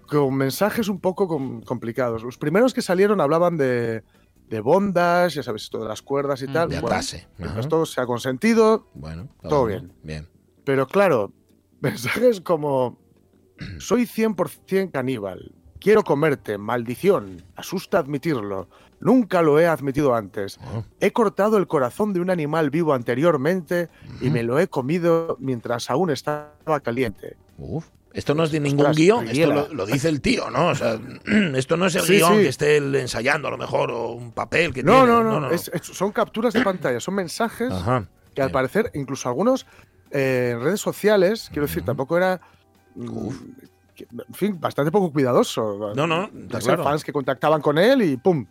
Speaker 3: Con mensajes un poco com- complicados. Los primeros que salieron hablaban de, de bondas, ya sabes, esto de las cuerdas y
Speaker 2: Mm.
Speaker 3: tal.
Speaker 1: De
Speaker 3: Bueno,
Speaker 1: atase. Ajá.
Speaker 3: esto se ha consentido,
Speaker 1: Bueno,
Speaker 3: todo
Speaker 1: bueno.
Speaker 3: bien.
Speaker 1: Bien.
Speaker 3: pero claro, mensajes como soy 100% caníbal, quiero comerte, maldición, asusta admitirlo, nunca lo he admitido antes,
Speaker 1: Oh,
Speaker 3: he cortado el corazón de un animal vivo anteriormente y me lo he comido mientras aún estaba caliente.
Speaker 1: uf. Esto no es de ningún
Speaker 3: Ostras,
Speaker 1: guion, esto lo, lo dice el tío, ¿no? O sea, esto no es el
Speaker 3: Sí,
Speaker 1: guion
Speaker 3: sí.
Speaker 1: que esté él ensayando a lo mejor o un papel que
Speaker 3: No,
Speaker 1: tiene.
Speaker 3: no, no, es- es- son capturas de pantalla, son mensajes
Speaker 1: Ajá.
Speaker 3: que al
Speaker 1: bien.
Speaker 3: parecer, incluso algunos eh, en redes sociales, quiero decir, tampoco era... mm,
Speaker 1: Uf.
Speaker 3: En fin, bastante poco cuidadoso.
Speaker 1: No, no, claro.
Speaker 3: fans que contactaban con él y ¡pum!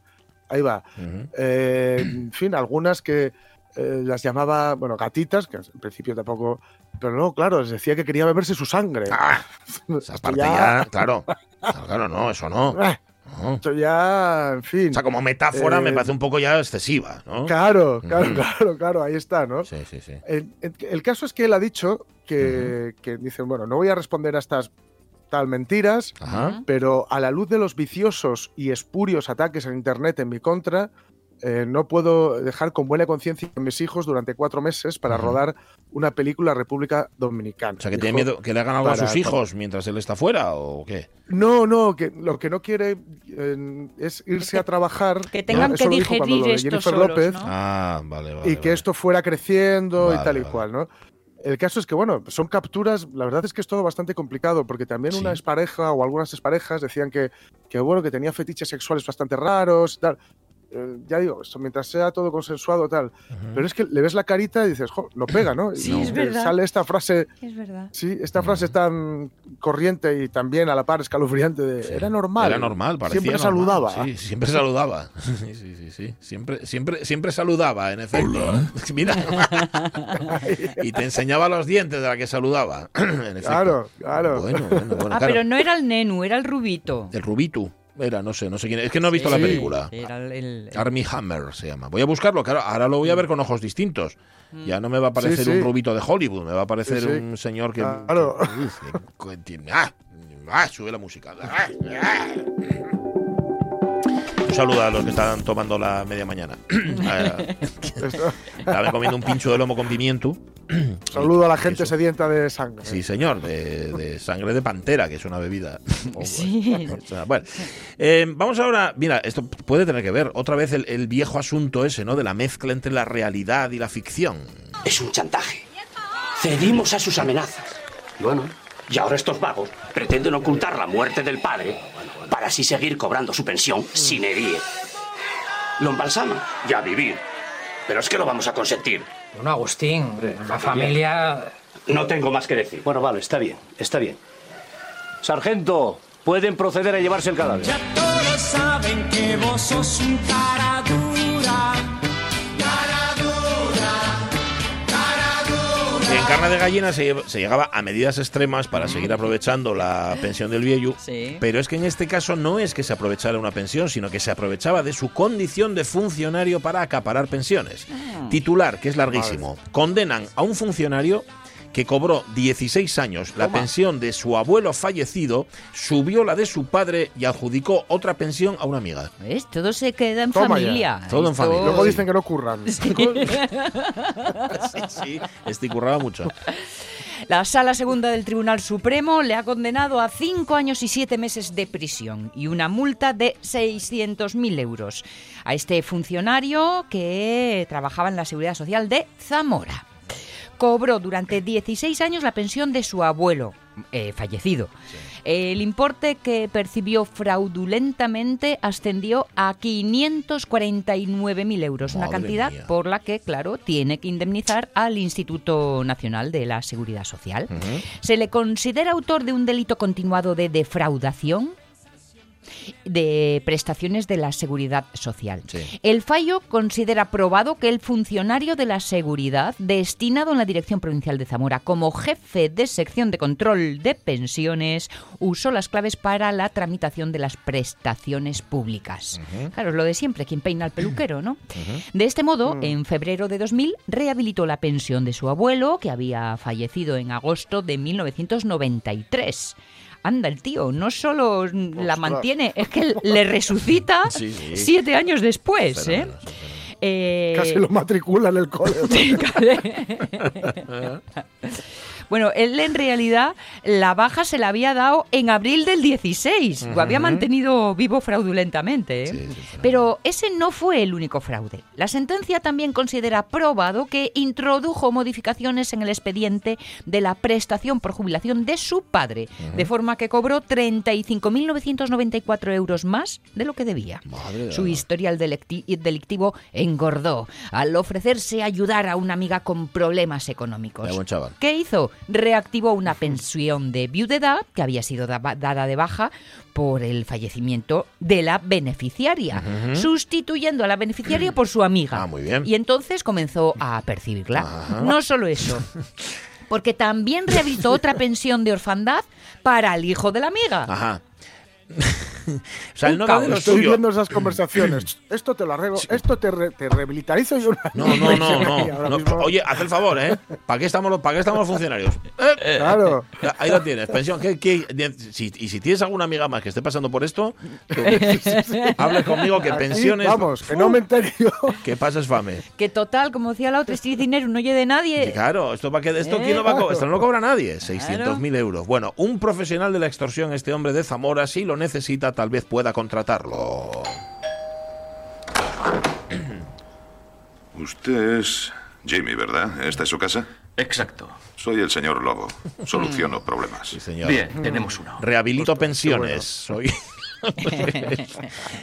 Speaker 3: Ahí va. Eh, en fin, algunas que eh, las llamaba, bueno, gatitas, que en principio tampoco. Pero no, claro, les decía que quería beberse su sangre.
Speaker 1: Ah, esa parte
Speaker 3: ya-
Speaker 1: ya, claro. Claro, no, eso no.
Speaker 3: Eh,
Speaker 1: no.
Speaker 3: Esto ya, en fin.
Speaker 1: O sea, como metáfora me
Speaker 3: Eh,
Speaker 1: parece un poco ya excesiva, ¿no?
Speaker 3: Claro, claro, claro, claro, ahí está, ¿no?
Speaker 1: Sí, sí, sí.
Speaker 3: El, el- el caso es que él ha dicho que, que dicen, bueno, no voy a responder a estas tal mentiras,
Speaker 1: Ajá.
Speaker 3: pero a la luz de los viciosos y espurios ataques en Internet en mi contra, eh, no puedo dejar con buena conciencia a mis hijos durante cuatro meses para rodar una película República Dominicana.
Speaker 1: O sea, que
Speaker 3: Dijo,
Speaker 1: tiene miedo que le hagan algo a sus hijos mientras él está fuera o qué.
Speaker 3: No, no, que lo que no quiere eh, es irse a trabajar.
Speaker 2: Que tengan
Speaker 3: ¿no?
Speaker 2: que digerir
Speaker 3: lo de
Speaker 2: esto
Speaker 3: Jennifer
Speaker 2: solos,
Speaker 3: López,
Speaker 2: ¿no?
Speaker 1: Ah, vale, vale.
Speaker 3: y que
Speaker 1: vale.
Speaker 3: esto fuera creciendo
Speaker 1: Vale,
Speaker 3: y tal y
Speaker 1: vale.
Speaker 3: cual, ¿no? El caso es que, bueno, son capturas, la verdad es que es todo bastante complicado, porque también
Speaker 1: Sí.
Speaker 3: una expareja o algunas exparejas decían que, que, bueno, que tenía fetiches sexuales bastante raros, tal. Eh, ya digo, esto mientras sea todo consensuado, tal. Pero es que le ves la carita y dices, jo, no pega, ¿no? Y
Speaker 2: Sí, es verdad.
Speaker 3: Sale esta frase,
Speaker 2: Es verdad.
Speaker 3: sí, esta frase tan corriente y también a la par escalofriante de,
Speaker 1: Sí.
Speaker 3: era normal.
Speaker 1: Era normal, parecía
Speaker 3: Siempre
Speaker 1: normal.
Speaker 3: saludaba.
Speaker 1: Sí, siempre saludaba. Sí, sí, sí, sí. Siempre, siempre, siempre saludaba, en efecto. Mira. y te enseñaba los dientes de la que saludaba. en.
Speaker 3: Claro, claro.
Speaker 1: Bueno, bueno, bueno.
Speaker 2: Ah,
Speaker 1: claro.
Speaker 2: pero no era el Nenu, era el Rubito.
Speaker 1: El Rubitu. Era, no sé, no sé quién. Es que no he visto la
Speaker 3: Sí.
Speaker 1: película.
Speaker 2: Era el, el-
Speaker 1: Army Hammer se llama. Voy a buscarlo, claro. Ahora lo voy a ver con ojos distintos. Ya no me va a parecer
Speaker 3: Sí, sí.
Speaker 1: un rubito de Hollywood, me va a parecer
Speaker 3: Sí, sí.
Speaker 1: un señor que.
Speaker 3: Claro.
Speaker 1: que- que tiene- ah, ah, sube la música. Ah, Un saludo a los que están tomando la media mañana. Eh, Estaba comiendo un pincho de lomo con pimiento.
Speaker 3: Saludo a la gente
Speaker 1: Eso.
Speaker 3: sedienta de sangre.
Speaker 1: Sí, señor, de, de sangre de pantera, que es una bebida.
Speaker 2: Sí.
Speaker 1: Bueno, Eh, vamos ahora, mira, esto puede tener que ver otra vez el, el viejo asunto ese, ¿no? De la mezcla entre la realidad y la ficción.
Speaker 9: Es un chantaje. Cedimos a sus amenazas. Bueno, y ahora estos vagos pretenden ocultar la muerte del padre para así seguir cobrando su pensión sin herir. Lo embalsaman y a vivir. Pero es que lo vamos a consentir.
Speaker 10: Bueno, Agustín, la familia...
Speaker 9: No tengo más que decir.
Speaker 11: Bueno, vale, está bien, está bien. Sargento, pueden proceder a llevarse el cadáver.
Speaker 12: todos saben que vos sos un cara
Speaker 1: En carne de gallina se, lle- se llegaba a medidas extremas para seguir aprovechando la pensión del viejo,
Speaker 2: Sí.
Speaker 1: pero es que en este caso no es que se aprovechara una pensión, sino que se aprovechaba de su condición de funcionario para acaparar pensiones. Titular, que es larguísimo, condenan a un funcionario que cobró 16 años la
Speaker 2: Toma.
Speaker 1: pensión de su abuelo fallecido, subió la de su padre y adjudicó otra pensión a una amiga.
Speaker 2: ¿Ves? Todo se queda en
Speaker 3: Toma ya.
Speaker 2: familia.
Speaker 1: Todo en familia.
Speaker 3: Luego dicen que no curran.
Speaker 1: Sí, sí, este curraba mucho.
Speaker 2: La Sala Segunda del Tribunal Supremo le ha condenado a cinco años y siete meses de prisión y una multa de 600.000 euros a este funcionario que trabajaba en la Seguridad Social de Zamora. Cobró durante 16 años la pensión de su abuelo, eh, fallecido. El importe que percibió fraudulentamente ascendió a 549.000 euros, una cantidad
Speaker 1: mía.
Speaker 2: por la que, claro, tiene que indemnizar al Instituto Nacional de la Seguridad Social. Se le considera autor de un delito continuado de defraudación de prestaciones de la seguridad social. El fallo considera probado que el funcionario de la seguridad destinado en la Dirección Provincial de Zamora como jefe de sección de control de pensiones usó las claves para la tramitación de las prestaciones públicas. Claro, es lo de siempre, quien peina al peluquero, ¿no? De este modo, en febrero de 2000 rehabilitó la pensión de su abuelo, que había fallecido en agosto de 1993. Anda, el tío no solo la mantiene, es que le resucita
Speaker 3: Sí, sí.
Speaker 2: siete años después. ¿eh? Eh,
Speaker 3: Casi lo matricula en el cole.
Speaker 2: Bueno, él en realidad la baja se la había dado en abril del 16. Lo había mantenido vivo fraudulentamente. ¿eh? Pero ese no fue el único fraude. La sentencia también considera probado que introdujo modificaciones en el expediente de la prestación por jubilación de su padre, de forma que cobró 35.994 euros más de lo que debía.
Speaker 1: Madre
Speaker 2: Su historial delicti- delictivo engordó al ofrecerse ayudar a una amiga con problemas económicos. ¿Qué hizo? Reactivó una pensión de viudedad que había sido da- dada de baja por el fallecimiento de la beneficiaria, sustituyendo a la beneficiaria por su amiga.
Speaker 1: Ah, muy bien.
Speaker 2: Y entonces comenzó a percibirla. No solo eso. Porque también rehabilitó otra pensión de orfandad para el hijo de la amiga.
Speaker 1: Ajá. o sea, él no va de lo
Speaker 3: Estoy
Speaker 1: suyo.
Speaker 3: viendo esas conversaciones. Esto te lo arreglo, esto te, re- te yo
Speaker 1: No, no, no, no, no.
Speaker 3: mismo.
Speaker 1: Oye, haz el favor, ¿eh? ¿Para qué estamos los, para qué estamos los funcionarios? Eh,
Speaker 3: Claro.
Speaker 1: ya, Ahí lo tienes, pensión. ¿qué- qué- si- y si tienes alguna amiga más que esté pasando por esto, tú, hable conmigo que
Speaker 3: Aquí,
Speaker 1: pensiones.
Speaker 3: vamos, que no me entere yo.
Speaker 1: Que pases fame.
Speaker 2: Que total, como decía la otra, si dinero no oye de
Speaker 1: Y
Speaker 2: nadie.
Speaker 1: claro, esto va que esto
Speaker 2: Eh,
Speaker 1: quién lo va a
Speaker 2: claro.
Speaker 1: esto no lo cobra nadie, 600.000 euros. Bueno, un profesional de la extorsión, este hombre de Zamora, si lo necesita, tal vez pueda contratarlo.
Speaker 13: Usted es Jimmy, ¿verdad? ¿Esta es su casa?
Speaker 14: Exacto.
Speaker 13: Soy el señor Lobo. Soluciono problemas. Sí,
Speaker 1: señor.
Speaker 14: Bien, tenemos uno.
Speaker 1: Rehabilito pensiones. Soy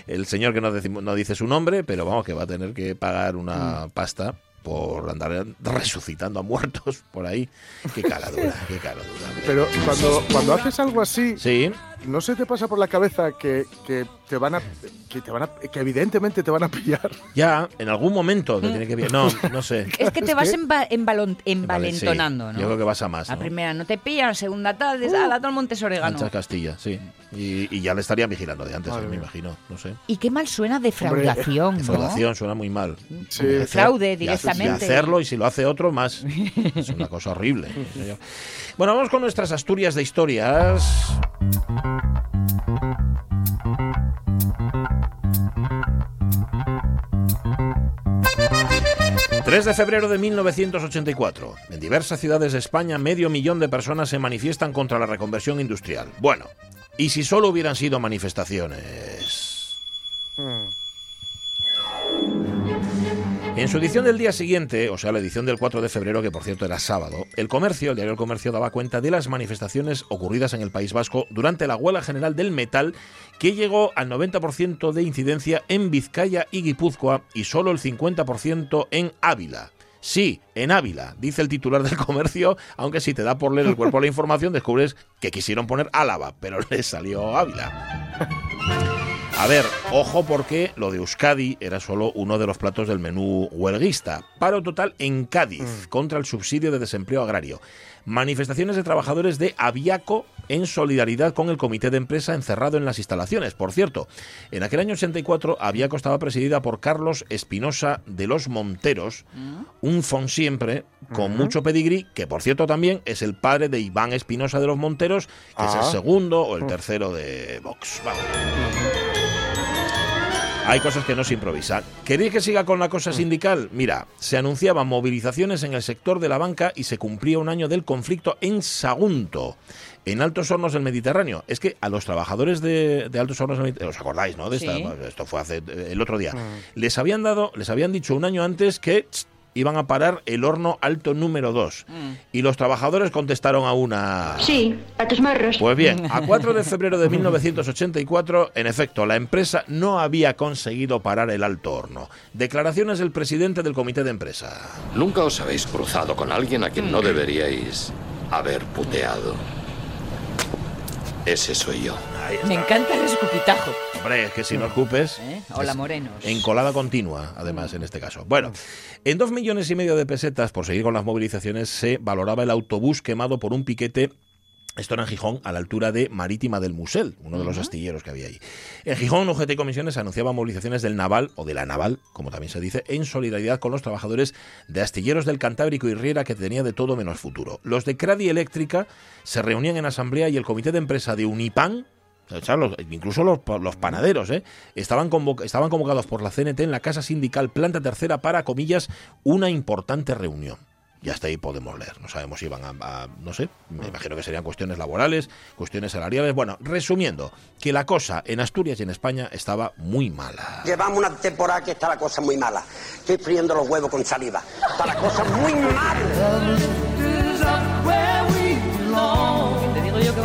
Speaker 1: el señor que no, decimos- no dice su nombre, pero vamos, que va a tener que pagar una pasta por andar resucitando a muertos por ahí. Qué cara dura, qué cara dura.
Speaker 3: Pero cuando, cuando haces algo así,
Speaker 1: Sí.
Speaker 3: ¿No se te pasa por la cabeza que, que te van a que te van a que evidentemente te van a pillar?
Speaker 1: Ya, en algún momento te tiene que pillar. No, no sé.
Speaker 2: Es que te vas enva- embalon-
Speaker 1: Vale, sí.
Speaker 2: envalentonando, ¿no?
Speaker 1: Yo creo que vas a más.
Speaker 2: La
Speaker 1: ¿no?
Speaker 2: primera no te pillan, segunda tal, dices, "Ala, todo el monte es orégano".
Speaker 1: Ancha Castilla, sí. Y, y ya le estarían vigilando de antes, me imagino. No sé.
Speaker 2: Y qué mal suena defraudación, ¿no?
Speaker 1: Defraudación suena muy mal.
Speaker 3: Sí.
Speaker 1: Hacer-
Speaker 2: Fraude directamente.
Speaker 1: Y hacerlo, y si lo hace otro, más. Es una cosa horrible. Bueno, vamos con nuestras Asturias de historias. 3 de febrero de 1984. En diversas ciudades de España, medio millón de personas se manifiestan contra la reconversión industrial. Bueno, ¿y si solo hubieran sido manifestaciones? En su edición del día siguiente, o sea, la edición del 4 de febrero, que por cierto era sábado, el comercio, el diario El Comercio, daba cuenta de las manifestaciones ocurridas en el País Vasco durante la huelga general del metal, que llegó al 90% de incidencia en Vizcaya y Guipúzcoa y solo el 50% en Ávila. Sí, en Ávila, dice el titular del comercio, aunque si te da por leer el cuerpo de la información descubres que quisieron poner Álava, pero les salió Ávila. A ver, ojo porque lo de Euskadi era solo uno de los platos del menú huelguista. Paro total en Cádiz contra el subsidio de desempleo agrario. Manifestaciones de trabajadores de Aviaco en solidaridad con el comité de empresa encerrado en las instalaciones. Por cierto, en aquel año 84 Aviaco estaba presidida por Carlos Espinosa de los Monteros, un siempre con
Speaker 3: Ujú.
Speaker 1: mucho pedigrí, que por cierto también es el padre de Iván Espinosa de los Monteros, que es el
Speaker 3: Ah.
Speaker 1: segundo o el
Speaker 3: Mm.
Speaker 1: tercero de Vox. Vamos. Hay cosas que no se improvisan. ¿Queréis que siga con la cosa sindical? Mira, se anunciaban movilizaciones en el sector de la banca y se cumplía un año del conflicto en Sagunto, en Altos Hornos del Mediterráneo. Es que a los trabajadores de, de Altos Hornos del Mediterráneo, os acordáis, ¿no? De esta-
Speaker 2: Sí.
Speaker 1: esto fue hace eh, el otro día. Les habían dado, les habían dicho un año antes que tss, iban a parar el horno alto número 2. Y los trabajadores contestaron a una...
Speaker 15: Sí, a tus marros.
Speaker 1: Pues bien, a 4 de febrero de 1984, en efecto, la empresa no había conseguido parar el alto horno. Declaraciones del presidente del comité de empresa.
Speaker 14: Nunca os habéis cruzado con alguien a quien no deberíais haber puteado. Ese soy yo.
Speaker 2: Me encanta el escupitajo.
Speaker 1: Hombre, es que si no escupes...
Speaker 2: ¿eh? Hola, morenos.
Speaker 1: En colada continua, además, en este caso. Bueno, en dos millones y medio de pesetas, por seguir con las movilizaciones, se valoraba el autobús quemado por un piquete. Esto era en Gijón, a la altura de Marítima del Musel, uno de los astilleros que había ahí. En Gijón, UGT y Comisiones anunciaban movilizaciones del Naval, o de la Naval, como también se dice, en solidaridad con los trabajadores de astilleros del Cantábrico y Riera, que tenía de todo menos futuro. Los de Cradi Eléctrica se reunían en asamblea y el comité de empresa de Unipan, incluso los, panaderos, ¿eh? estaban, convoc- estaban convocados por la CNT en la Casa Sindical Planta Tercera para, comillas, una importante reunión. Y hasta ahí podemos leer. No sabemos si iban a, a- no sé, me imagino que serían cuestiones laborales, cuestiones salariales. Bueno, resumiendo, que la cosa en Asturias y en España estaba muy mala.
Speaker 16: Llevamos una temporada que está la cosa muy mala. Estoy friendo los huevos con saliva. Está la cosa muy mala.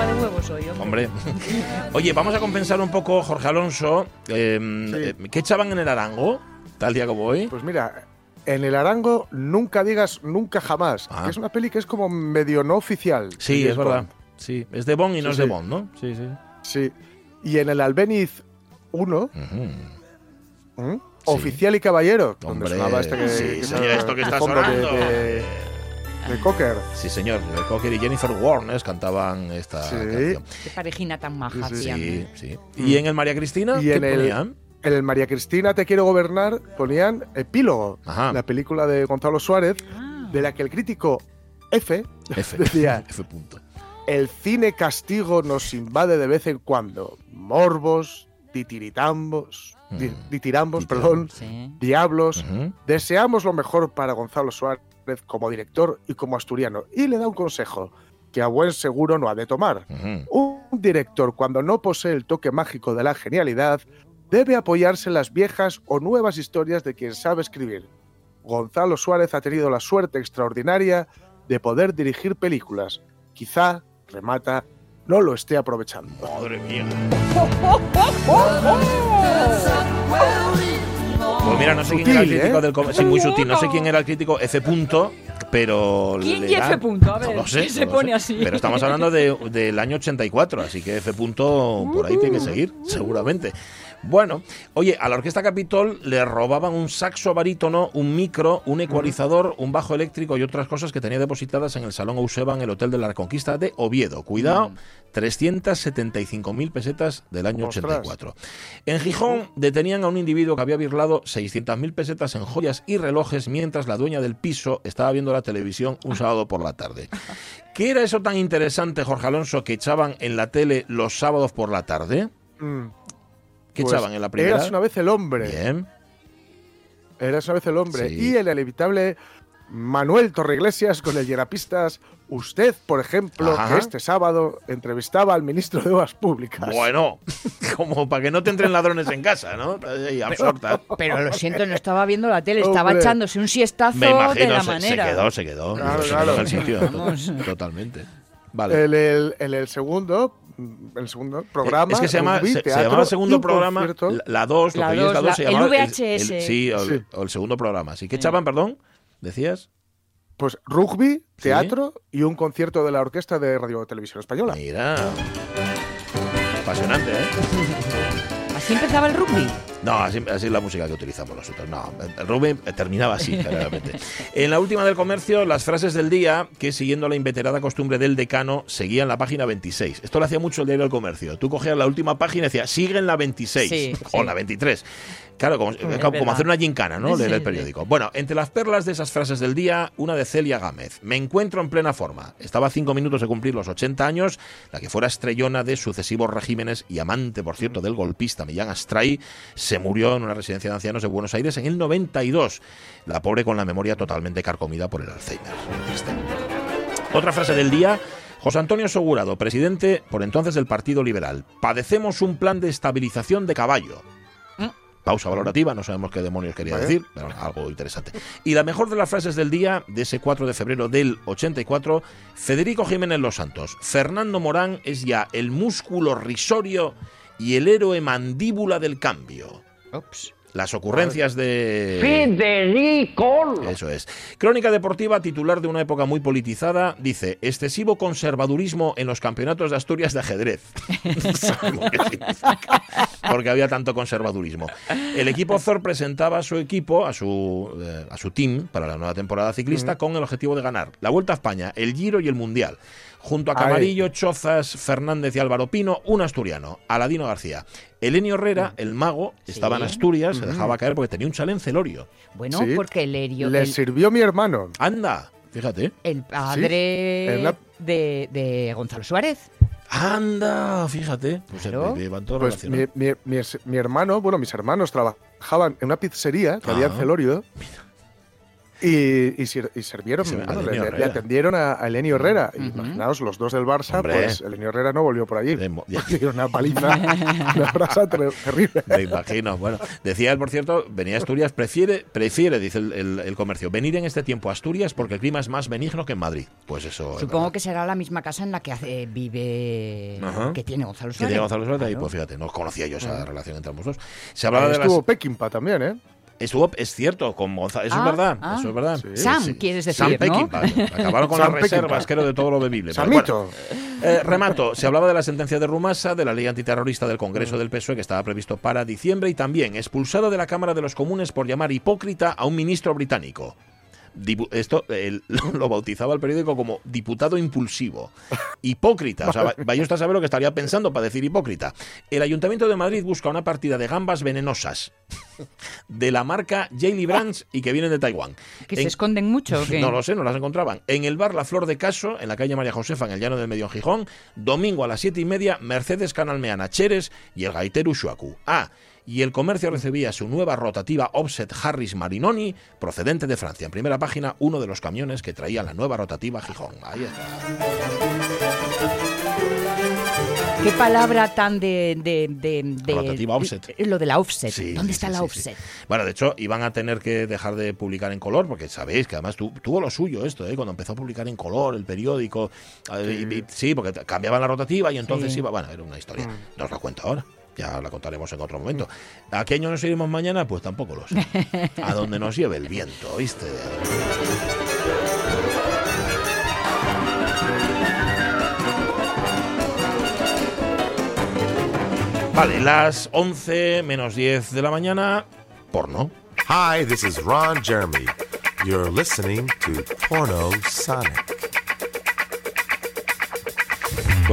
Speaker 2: De huevos hoy, hombre.
Speaker 1: Hombre. Oye, vamos a compensar un poco, Jorge Alonso. eh, eh, ¿Qué echaban en el Arango? Tal día como hoy.
Speaker 3: Pues mira, en el Arango nunca digas nunca jamás.
Speaker 1: Ah.
Speaker 3: que es una peli que es como medio no oficial.
Speaker 1: Sí, es verdad.
Speaker 3: Bond.
Speaker 1: Sí, es de Bond y no
Speaker 3: Sí,
Speaker 1: es de. Bond, ¿no? Sí, sí.
Speaker 3: Sí. Y en el Albeniz 1, ¿Mm? Oficial y Caballero, donde
Speaker 1: Hombre,
Speaker 3: sonaba este que,
Speaker 1: sí,
Speaker 3: que
Speaker 1: señor,
Speaker 3: era
Speaker 1: esto que
Speaker 3: el
Speaker 1: está
Speaker 3: fondo de-
Speaker 1: sonando.
Speaker 3: De, de Cocker.
Speaker 1: Sí, señor. Joel Cocker y Jennifer Warnes cantaban esta
Speaker 3: Sí.
Speaker 1: canción.
Speaker 2: Qué parejina tan maja
Speaker 3: Sí, sí.
Speaker 1: Sí, sí. ¿Y en el María Cristina?
Speaker 3: Y
Speaker 1: ¿Qué
Speaker 3: en el,
Speaker 1: ponían?
Speaker 3: en el María Cristina Te quiero gobernar ponían Epílogo,
Speaker 1: Ajá.
Speaker 3: la película de Gonzalo Suárez, de la que el crítico F,
Speaker 1: F.
Speaker 3: decía,
Speaker 1: F punto.
Speaker 3: el cine castigo nos invade de vez en cuando. Morbos, titiritambos, di-
Speaker 1: Mm.
Speaker 3: ditirambos, perdón, diablos. Deseamos lo mejor para Gonzalo Suárez como director y como asturiano. Y le da un consejo que a buen seguro no ha de tomar. Un director, cuando no posee el toque mágico de la genialidad, debe apoyarse en las viejas o nuevas historias de quien sabe escribir. Gonzalo Suárez ha tenido la suerte extraordinaria de poder dirigir películas. Quizá, remata, no lo esté aprovechando.
Speaker 1: Madre mía. Pues mira, no sé quién era el crítico
Speaker 3: ¿eh?
Speaker 1: del com- Sí, muy sutil. No sé quién era el crítico F punto, pero.
Speaker 2: ¿Quién y F punto? A ver,
Speaker 1: no lo sé,
Speaker 2: ¿qué se
Speaker 1: no lo
Speaker 2: pone
Speaker 1: sé.
Speaker 2: así?
Speaker 1: Pero estamos hablando de- del año 84, así que F punto por ahí tiene que seguir, seguramente. Bueno, oye, a la Orquesta Capitol le robaban un saxo barítono, un micro, un ecualizador, un bajo eléctrico y otras cosas que tenía depositadas en el Salón Euseba en el Hotel de la Reconquista de Oviedo. Cuidado, 375.000 pesetas del año
Speaker 3: Ostras.
Speaker 1: 84. En Gijón detenían a un individuo que había birlado 600.000 pesetas en joyas y relojes mientras la dueña del piso estaba viendo la televisión un sábado por la tarde. ¿Qué era eso tan interesante, Jorge Alonso, que echaban en la tele los sábados por la tarde?
Speaker 3: Mm.
Speaker 1: ¿Qué
Speaker 3: Pues,
Speaker 1: echaban en la primera?
Speaker 3: Eras una vez el hombre.
Speaker 1: Bien.
Speaker 3: Eras una vez el hombre.
Speaker 1: Sí.
Speaker 3: Y el inevitable Manuel Torreiglesias con el Llenapistas. Usted, por ejemplo,
Speaker 1: Ajá.
Speaker 3: que este sábado entrevistaba al ministro de Obras Públicas.
Speaker 1: Bueno, como para que no te entren ladrones en casa, ¿no? Ahí, absorta.
Speaker 2: Pero lo siento, no estaba viendo la tele, estaba
Speaker 3: Hombre.
Speaker 2: echándose un siestazo
Speaker 1: Me imagino,
Speaker 2: de la
Speaker 1: se, se
Speaker 2: manera.
Speaker 1: quedó, se quedó.
Speaker 3: Claro,
Speaker 1: se
Speaker 3: claro.
Speaker 1: quedó en el sitio.
Speaker 2: Vamos.
Speaker 1: Totalmente. Vale.
Speaker 3: En el, segundo, el segundo programa.
Speaker 1: es que se, llama,
Speaker 3: rugby,
Speaker 1: se, llamaba segundo
Speaker 3: un
Speaker 1: programa, la- la 2, lo
Speaker 2: La
Speaker 1: que la
Speaker 2: dos,
Speaker 1: 2 se
Speaker 2: la- el
Speaker 1: llamaba
Speaker 2: VHS.
Speaker 1: sí, o el,
Speaker 3: Sí.
Speaker 1: o el segundo programa. ¿Sí? ¿Qué echaban, perdón? ¿Decías?
Speaker 3: Pues rugby, teatro y un concierto de la orquesta de Radio Televisión Española.
Speaker 1: Mira. Apasionante, ¿eh?
Speaker 2: ¿Así empezaba el rugby?
Speaker 1: No, así, así es la música que utilizamos nosotros. No, el rugby terminaba así, generalmente. En la última del comercio, las frases del día que, siguiendo la inveterada costumbre del decano, seguían la página 26. Esto lo hacía mucho el diario del comercio. Tú cogías la última página y decías, sigue en la 26
Speaker 2: Sí,
Speaker 1: o
Speaker 2: sí.
Speaker 1: la 23. Claro, como, como- como hacer una gincana, ¿no? Leer el periódico. Bueno, entre las perlas de esas frases del día, una de Celia Gámez. Me encuentro en plena forma. Estaba a cinco minutos de cumplir los 80 años, la que fuera estrellona de sucesivos regímenes y amante, por cierto, del golpista Millán Astray, se murió en una residencia de ancianos de Buenos Aires en el 92. La pobre con la memoria totalmente carcomida por el Alzheimer. Otra frase del día. José Antonio Segurado, presidente por entonces del Partido Liberal. Padecemos un plan de estabilización de caballo. Pausa valorativa, no sabemos qué demonios quería
Speaker 3: Vale.
Speaker 1: decir, pero algo interesante. Y la mejor de las frases del día, de ese 4 de febrero del 84, Federico Jiménez Los Santos. Fernando Morán es ya el músculo risorio y el héroe mandíbula del cambio. Las ocurrencias de...
Speaker 15: Federico.
Speaker 1: Eso es. Crónica deportiva, titular de una época muy politizada, dice, excesivo conservadurismo en los campeonatos de Asturias de ajedrez. Porque había tanto conservadurismo. El equipo Zor presentaba a su equipo, a su, eh, a su team para la nueva temporada ciclista, con el objetivo de ganar la Vuelta a España, el Giro y el Mundial. Junto a. Camarillo, Chozas, Fernández y Álvaro Pino, un asturiano, Aladino García. Elenio Herrera, el mago, estaba en Asturias, se dejaba caer porque tenía un chalén celorio.
Speaker 2: Bueno,
Speaker 3: Sí.
Speaker 2: porque el Herio,
Speaker 3: Le
Speaker 2: el,
Speaker 3: sirvió mi hermano.
Speaker 1: Anda, fíjate.
Speaker 2: el padre
Speaker 3: la-
Speaker 2: de, de Gonzalo Suárez.
Speaker 1: Anda, fíjate. Pues
Speaker 2: Claro.
Speaker 1: todos
Speaker 3: Pues
Speaker 1: relacionados.
Speaker 3: mi, mi- mi- mi hermano, bueno, mis hermanos trabajaban en una pizzería que había en
Speaker 1: Ah.
Speaker 3: Celorio. Y, y, sir- y sirvieron, bueno, le, le atendieron a, a Elenio Herrera. Y
Speaker 2: Ujú.
Speaker 3: Imaginaos, los dos del Barça,
Speaker 1: Hombre.
Speaker 3: pues Elenio Herrera no volvió por allí. Dieron una paliza, una brasa ter- terrible.
Speaker 1: Me imagino. Bueno, decía él, por cierto, venía a Asturias, prefiere, prefiere, dice el, el- el comercio, venir en este tiempo a Asturias porque el clima es más benigno que en Madrid. Pues eso. es
Speaker 2: Supongo que será la misma casa en la que hace- vive.
Speaker 1: Ajá.
Speaker 2: que tiene Gonzalo
Speaker 1: Que
Speaker 2: Suárez.
Speaker 1: tiene Gonzalo Suárez, y
Speaker 2: Claro.
Speaker 1: pues fíjate, no conocía yo esa relación entre ambos dos. Se hablaba de
Speaker 3: Estuvo
Speaker 1: las.
Speaker 3: También, ¿eh?
Speaker 1: Estuvo, es cierto, con Gonzalo. Eso
Speaker 2: Ah,
Speaker 1: es verdad,
Speaker 2: ah.
Speaker 1: eso es verdad.
Speaker 3: Sí.
Speaker 2: Sam, quieres decir,
Speaker 1: Sam
Speaker 2: ¿no?
Speaker 1: Peckinpah. Acabaron con
Speaker 3: Sam
Speaker 1: las reservas, de todo lo bebible.
Speaker 3: Samito.
Speaker 1: bueno, eh, remato, se hablaba de la sentencia de Rumasa, de la ley antiterrorista del Congreso del PSOE, que estaba previsto para diciembre, y también expulsado de la Cámara de los Comunes por llamar hipócrita a un ministro británico. Esto lo bautizaba el periódico como diputado impulsivo. Hipócrita. O sea, va- vaya usted a saber lo que estaría pensando para decir hipócrita. El Ayuntamiento de Madrid busca una partida de gambas venenosas de la marca Jaylee Brands y que vienen de Taiwán.
Speaker 2: ¿Que
Speaker 1: En-
Speaker 2: se esconden mucho o qué?
Speaker 1: no lo sé, no las encontraban. En el bar La Flor de Caso, en la calle María Josefa, en el Llano del Medio en Gijón, domingo a las siete y media, Mercedes Canalmeana Cheres y el gaitero Shuaku. Ah, y el comercio recibía su nueva rotativa Offset Harris Marinoni, procedente de Francia. En primera página, uno de los camiones que traía la nueva rotativa Gijón. Ahí está.
Speaker 2: ¿Qué palabra tan de. de, de, de-
Speaker 1: Rotativa offset.
Speaker 2: Lo de la offset.
Speaker 1: Sí,
Speaker 2: ¿Dónde
Speaker 1: sí,
Speaker 2: está
Speaker 1: sí,
Speaker 2: la
Speaker 1: sí,
Speaker 2: offset?
Speaker 1: sí. Bueno, de hecho, iban a tener que dejar de publicar en color, porque sabéis que además tu- tuvo lo suyo esto, ¿eh? cuando empezó a publicar en color el periódico. eh, y- y- sí, porque cambiaban la rotativa y entonces
Speaker 2: Sí.
Speaker 1: iba. Bueno, era una historia. No os la cuento ahora. Ya la contaremos en otro momento. ¿A qué año nos iremos mañana? Pues tampoco lo sé. A donde nos lleve el viento, ¿viste? Vale, las 11 menos 10 de la mañana, porno.
Speaker 17: Hi, this is Ron Jeremy. You're listening to Porno Sonic.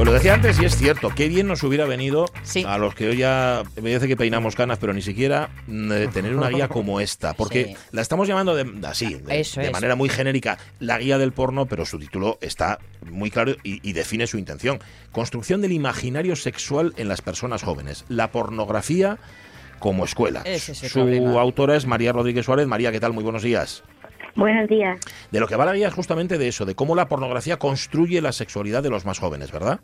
Speaker 1: Pues lo decía antes y es cierto, qué bien nos hubiera venido
Speaker 2: Sí.
Speaker 1: a los que hoy ya me parece que peinamos canas, pero ni siquiera mm, eh, tener una guía como esta, porque
Speaker 2: Sí.
Speaker 1: la estamos llamando de, así, de,
Speaker 2: Eso
Speaker 1: de
Speaker 2: es.
Speaker 1: manera muy genérica, la guía del porno, pero su título está muy claro y, y define su intención. Construcción del imaginario sexual en las personas jóvenes. La pornografía como escuela.
Speaker 2: Es
Speaker 1: su
Speaker 2: problema.
Speaker 1: autora es María Rodríguez Suárez. María, ¿qué tal? Muy buenos días.
Speaker 5: Buenos días.
Speaker 1: De lo que va la guía es justamente de eso, de cómo la pornografía construye la sexualidad de los más jóvenes, ¿verdad?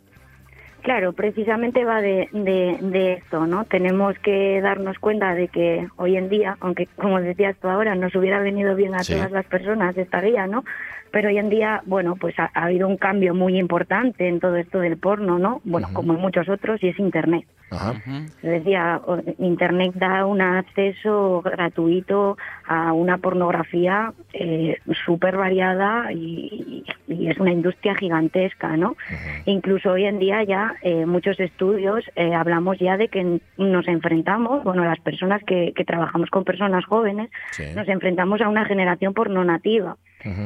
Speaker 5: Claro, precisamente va de, de, de esto, ¿no? Tenemos que darnos cuenta de que hoy en día, aunque como decías tú ahora, nos hubiera venido bien a
Speaker 1: Sí.
Speaker 5: todas las personas esta guía, ¿no? Pero hoy en día, bueno, pues ha, ha habido un cambio muy importante en todo esto del porno, ¿no? Bueno, como en muchos otros, y es Internet.
Speaker 18: Decía, Internet da un acceso gratuito a una pornografía eh, súper variada y, es una industria gigantesca, ¿no? Incluso hoy en día ya eh, muchos estudios eh, hablamos ya de que nos enfrentamos, bueno, las personas que, trabajamos con personas jóvenes, nos enfrentamos a una generación porno nativa.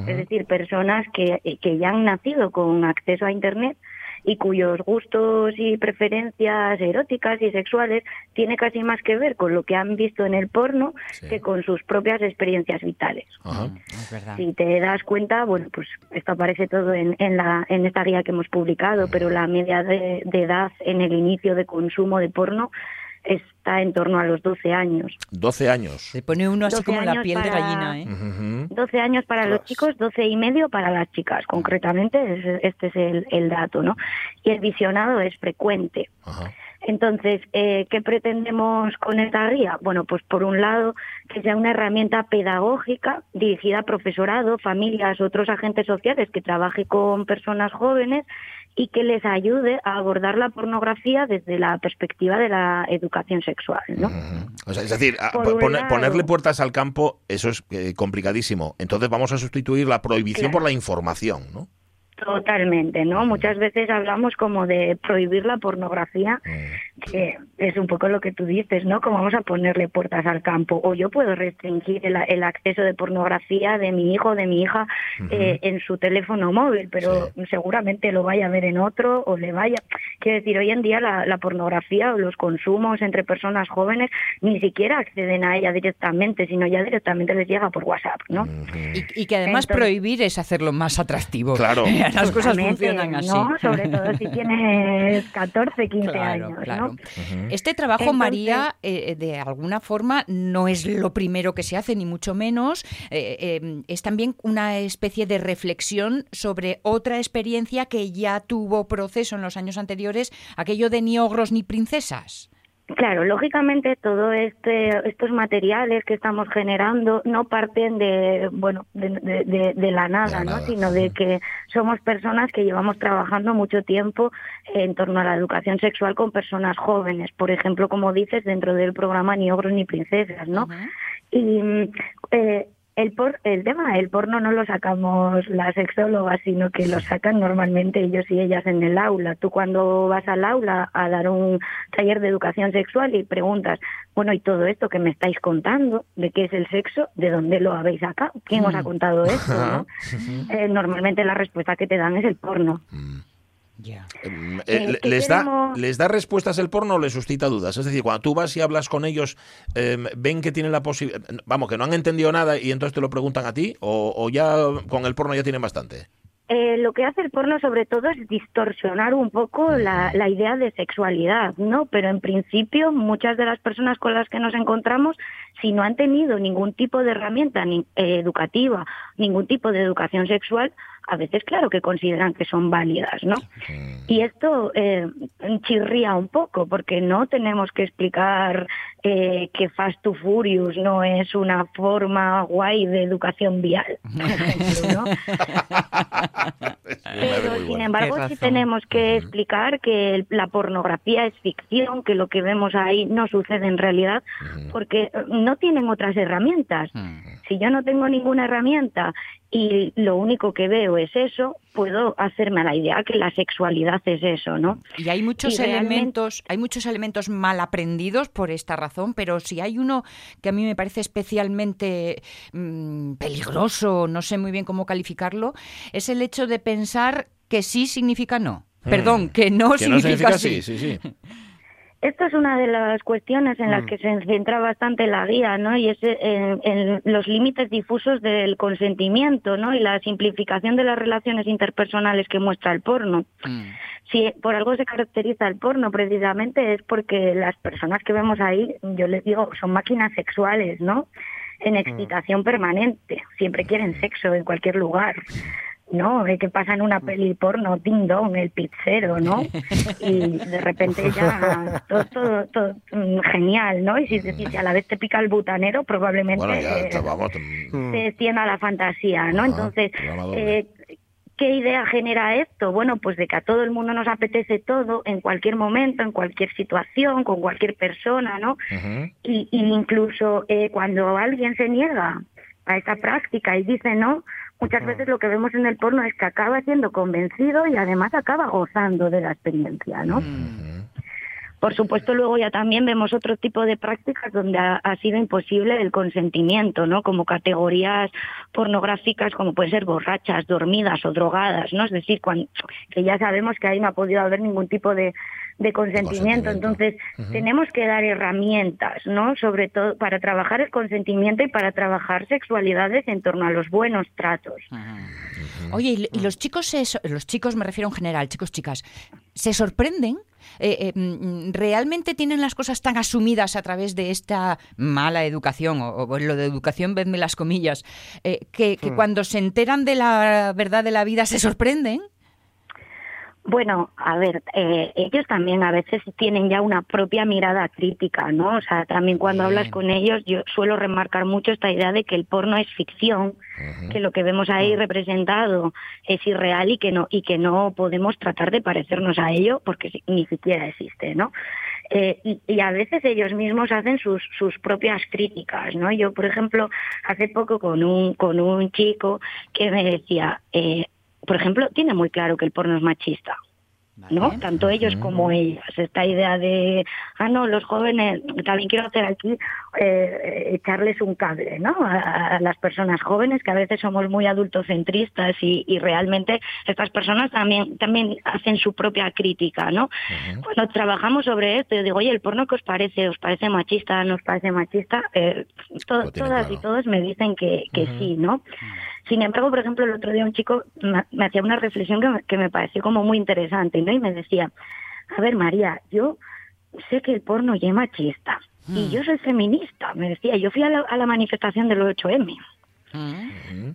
Speaker 18: Es decir, personas que, que ya han nacido con acceso a Internet y cuyos gustos y preferencias eróticas y sexuales tiene casi más que ver con lo que han visto en el porno que con sus propias experiencias vitales. Si te das cuenta, bueno, pues esto aparece todo en, en, la, en esta guía que hemos publicado, pero la media de edad en el inicio de consumo de porno está en torno a los 12 años.
Speaker 1: 12 años.
Speaker 2: Se pone uno así como la piel de gallina, ¿eh?
Speaker 18: 12 años para los chicos, 12 y medio para las chicas, concretamente, este es el, el dato, ¿no? Y el visionado es frecuente. Entonces, eh, ¿qué pretendemos con esta guía? Bueno, pues por un lado, que sea una herramienta pedagógica dirigida a profesorado, familias, otros agentes sociales que trabaje con personas jóvenes y que les ayude a abordar la pornografía desde la perspectiva de la educación sexual. ¿no?
Speaker 1: es decir, ponerle puertas al campo, eso es eh, complicadísimo. Entonces vamos a sustituir la prohibición por la información, ¿no?
Speaker 18: Totalmente, ¿no? Muchas veces hablamos como de prohibir la pornografía, mm. Que es un poco lo que tú dices, ¿no? Como vamos a ponerle puertas al campo. O yo puedo restringir el, acceso de pornografía de mi hijo o de mi hija eh, en su teléfono móvil, pero seguramente lo vaya a ver en otro o le vaya. Quiero decir, hoy en día la, pornografía o los consumos entre personas jóvenes ni siquiera acceden a ella directamente, sino ya directamente les llega por WhatsApp, ¿no?
Speaker 2: y, que además prohibir es hacerlo más atractivo.
Speaker 1: Claro.
Speaker 2: las cosas funcionan así.
Speaker 18: ¿no? Sobre todo si tienes 14, 15 años.
Speaker 2: Claro. Este trabajo, María, eh, de alguna forma no es lo primero que se hace, ni mucho menos. Eh, eh, es también una especie de reflexión sobre otra experiencia que ya tuvo proceso en los años anteriores, aquello de ni ogros ni princesas.
Speaker 18: Claro, lógicamente todo este, estos materiales que estamos generando no parten de, bueno, de, la nada, ¿no? Sino de que somos personas que llevamos trabajando mucho tiempo en torno a la educación sexual con personas jóvenes, por ejemplo, como dices, dentro del programa Ni ogros ni princesas, ¿no? Y eh, el, por, el tema del porno no lo sacamos las sexólogas, sino que lo sacan normalmente ellos y ellas en el aula. Tú cuando vas al aula a dar un taller de educación sexual y preguntas, bueno, y todo esto que me estáis contando, de qué es el sexo, ¿de dónde lo habéis sacado? ¿Quién os ha mm. contado esto? Eh, normalmente la respuesta que te dan es el porno.
Speaker 1: Em, eh, les, da, ¿Les da respuestas el porno o les suscita dudas? Es decir, cuando tú vas y hablas con ellos, em, ven que tienen la posibilidad, vamos, que no han entendido nada y entonces te lo preguntan a ti, o, ya con el porno ya tienen bastante.
Speaker 18: Eh, lo que hace el porno sobre todo es distorsionar un poco la, la, idea de sexualidad, ¿no? Pero en principio muchas de las personas con las que nos encontramos, si no han tenido ningún tipo de herramienta ni, eh, educativa, ningún tipo de educación sexual, a veces claro que consideran que son válidas, ¿no? Y esto eh, chirría un poco porque no tenemos que explicar eh, que Fast to Furious no es una forma guay de educación vial, ¿no? Pero sin embargo sí tenemos que explicar que la pornografía es ficción, que lo que vemos ahí no sucede en realidad, porque no tienen otras herramientas. Si yo no tengo ninguna herramienta y lo único que veo es eso, puedo hacerme la idea que la sexualidad es eso, ¿no?
Speaker 2: Y hay muchos elementos, hay muchos elementos mal aprendidos por esta razón, pero si hay uno que a mí me parece especialmente mm, peligroso, no sé muy bien cómo calificarlo, es el hecho de pensar que sí significa no. Hmm. Perdón, que no significa, sí. sí, sí.
Speaker 18: Esto es una de las cuestiones en las mm. que se centra bastante la guía, ¿no? Y es en, los límites difusos del consentimiento, ¿no? Y la simplificación de las relaciones interpersonales que muestra el porno. Mm. Si por algo se caracteriza el porno, precisamente es porque las personas que vemos ahí, yo les digo, son máquinas sexuales, ¿no? En mm. excitación permanente, siempre quieren sexo en cualquier lugar. ¿No? Que pasa en una mm. peli porno, Ding Dong, el pizzero, ¿no? Y de repente ya todo, todo, mm, genial, ¿no? Y si, si, a la vez te pica el butanero, probablemente se extienda la fantasía, ¿no? Entonces, eh, ¿Qué idea genera esto? Bueno, pues de que a todo el mundo nos apetece todo, en cualquier momento, en cualquier situación, con cualquier persona, ¿no? y, y incluso eh, cuando alguien se niega a esa práctica y dice no, muchas veces lo que vemos en el porno es que acaba siendo convencido y además acaba gozando de la experiencia, ¿no? Por supuesto, luego ya también vemos otro tipo de prácticas donde ha, ha sido imposible el consentimiento, ¿no? Como categorías pornográficas como pueden ser borrachas, dormidas o drogadas, ¿no? Es decir, cuando, que ya sabemos que ahí no ha podido haber ningún tipo de, de consentimiento. Entonces, tenemos que dar herramientas, ¿no? Sobre todo para trabajar el consentimiento y para trabajar sexualidades en torno a los buenos tratos.
Speaker 2: Oye, y, y los chicos, se los chicos me refiero en general, chicos, chicas, ¿se sorprenden? Eh, eh, mm, ¿Realmente tienen las cosas tan asumidas a través de esta mala educación, o, o lo de educación, vedme las comillas, eh, que, que
Speaker 18: Hmm.
Speaker 2: cuando se enteran de la verdad de la vida se sorprenden?
Speaker 18: Bueno, a ver, eh, ellos también a veces tienen ya una propia mirada crítica, ¿no? O sea, también cuando hablas con ellos, yo suelo remarcar mucho esta idea de que el porno es ficción, que lo que vemos ahí representado es irreal y que no y que no podemos tratar de parecernos a ello porque ni siquiera existe, ¿no? Eh, y, y a veces ellos mismos hacen sus, sus propias críticas, ¿no? Yo, por ejemplo, hace poco con un con un chico que me decía, eh, por ejemplo, tiene muy claro que el porno es machista. ¿no? Tanto ellos como ellas. Esta idea de, ah, no, los jóvenes, también quiero hacer aquí, eh, echarles un cable, ¿no? A, a las personas jóvenes que a veces somos muy adultocentristas y, y realmente estas personas también, también hacen su propia crítica, ¿no? Cuando trabajamos sobre esto, yo digo, oye, ¿el porno qué os parece? ¿Os parece machista? ¿No os parece machista? Eh, to- todas y todos me dicen que, que sí, ¿no? Sin embargo, por ejemplo, el otro día un chico me, me hacía una reflexión que me, que me pareció como muy interesante, ¿no? Y me decía, a ver, María, yo sé que el porno ya es machista y yo soy feminista. Me decía, yo fui a la, a la manifestación del 8M.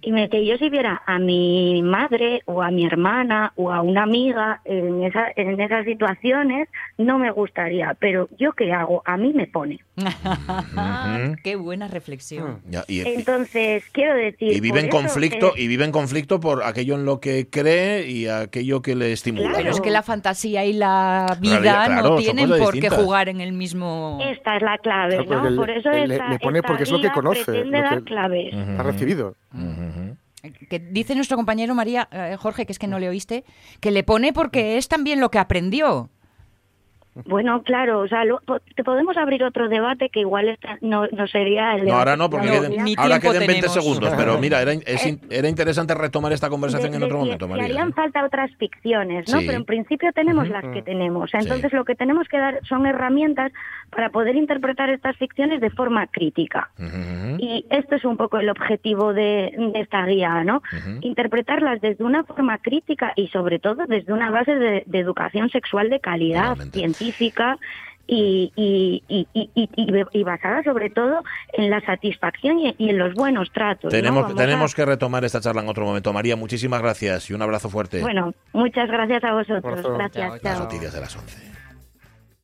Speaker 18: Y me decía, yo si viera a mi madre o a mi hermana o a una amiga en, esa, en esas situaciones, no me gustaría. Pero yo qué hago, a mí me pone.
Speaker 2: Qué buena reflexión.
Speaker 1: Ya, y,
Speaker 18: Entonces, quiero decir...
Speaker 1: y vive en conflicto
Speaker 18: eh,
Speaker 1: y vive en conflicto por aquello en lo que cree y aquello que le estimula.
Speaker 2: Pero
Speaker 1: ¿no?
Speaker 2: es que la fantasía y la vida
Speaker 1: Realidad, claro,
Speaker 2: no tienen por qué jugar en el mismo...
Speaker 18: Esta es la clave,
Speaker 3: Claro, porque
Speaker 18: ¿no?
Speaker 3: le-
Speaker 18: Por eso
Speaker 3: le-
Speaker 18: esta,
Speaker 3: le pone
Speaker 18: esta
Speaker 3: porque es lo que conoce,
Speaker 18: pretende
Speaker 3: lo
Speaker 18: dar
Speaker 3: que-
Speaker 18: claves.
Speaker 3: Ha
Speaker 2: Que dice nuestro compañero María, eh, Jorge, que es que no le oíste, que le pone porque es también lo que aprendió.
Speaker 18: Bueno, claro, o sea, lo- te podemos abrir otro debate que igual esta no, no sería el
Speaker 1: No, ahora no, porque
Speaker 18: que
Speaker 1: queden- ahora queden 20 segundos, pero mira, era, es in- era interesante retomar esta conversación
Speaker 18: de-
Speaker 1: en otro momento, María.
Speaker 18: harían
Speaker 1: ¿eh?
Speaker 18: falta otras ficciones, ¿no?
Speaker 1: Sí.
Speaker 18: Pero en principio tenemos las que tenemos. Entonces lo que tenemos que dar son herramientas para poder interpretar estas ficciones de forma crítica. Y esto es un poco el objetivo de, de esta guía, ¿no? Interpretarlas desde una forma crítica y sobre todo desde una base de, de educación sexual de calidad, científica y, y, y, y, y- y- y basada sobre todo en la satisfacción y, y en los buenos tratos. ¿no?
Speaker 1: Tenemos,
Speaker 18: a-
Speaker 1: tenemos que retomar esta charla en otro momento. María, muchísimas gracias y un abrazo fuerte.
Speaker 18: Bueno, muchas gracias a vosotros. Gracias.
Speaker 1: Las
Speaker 18: chao.
Speaker 1: noticias de las 11.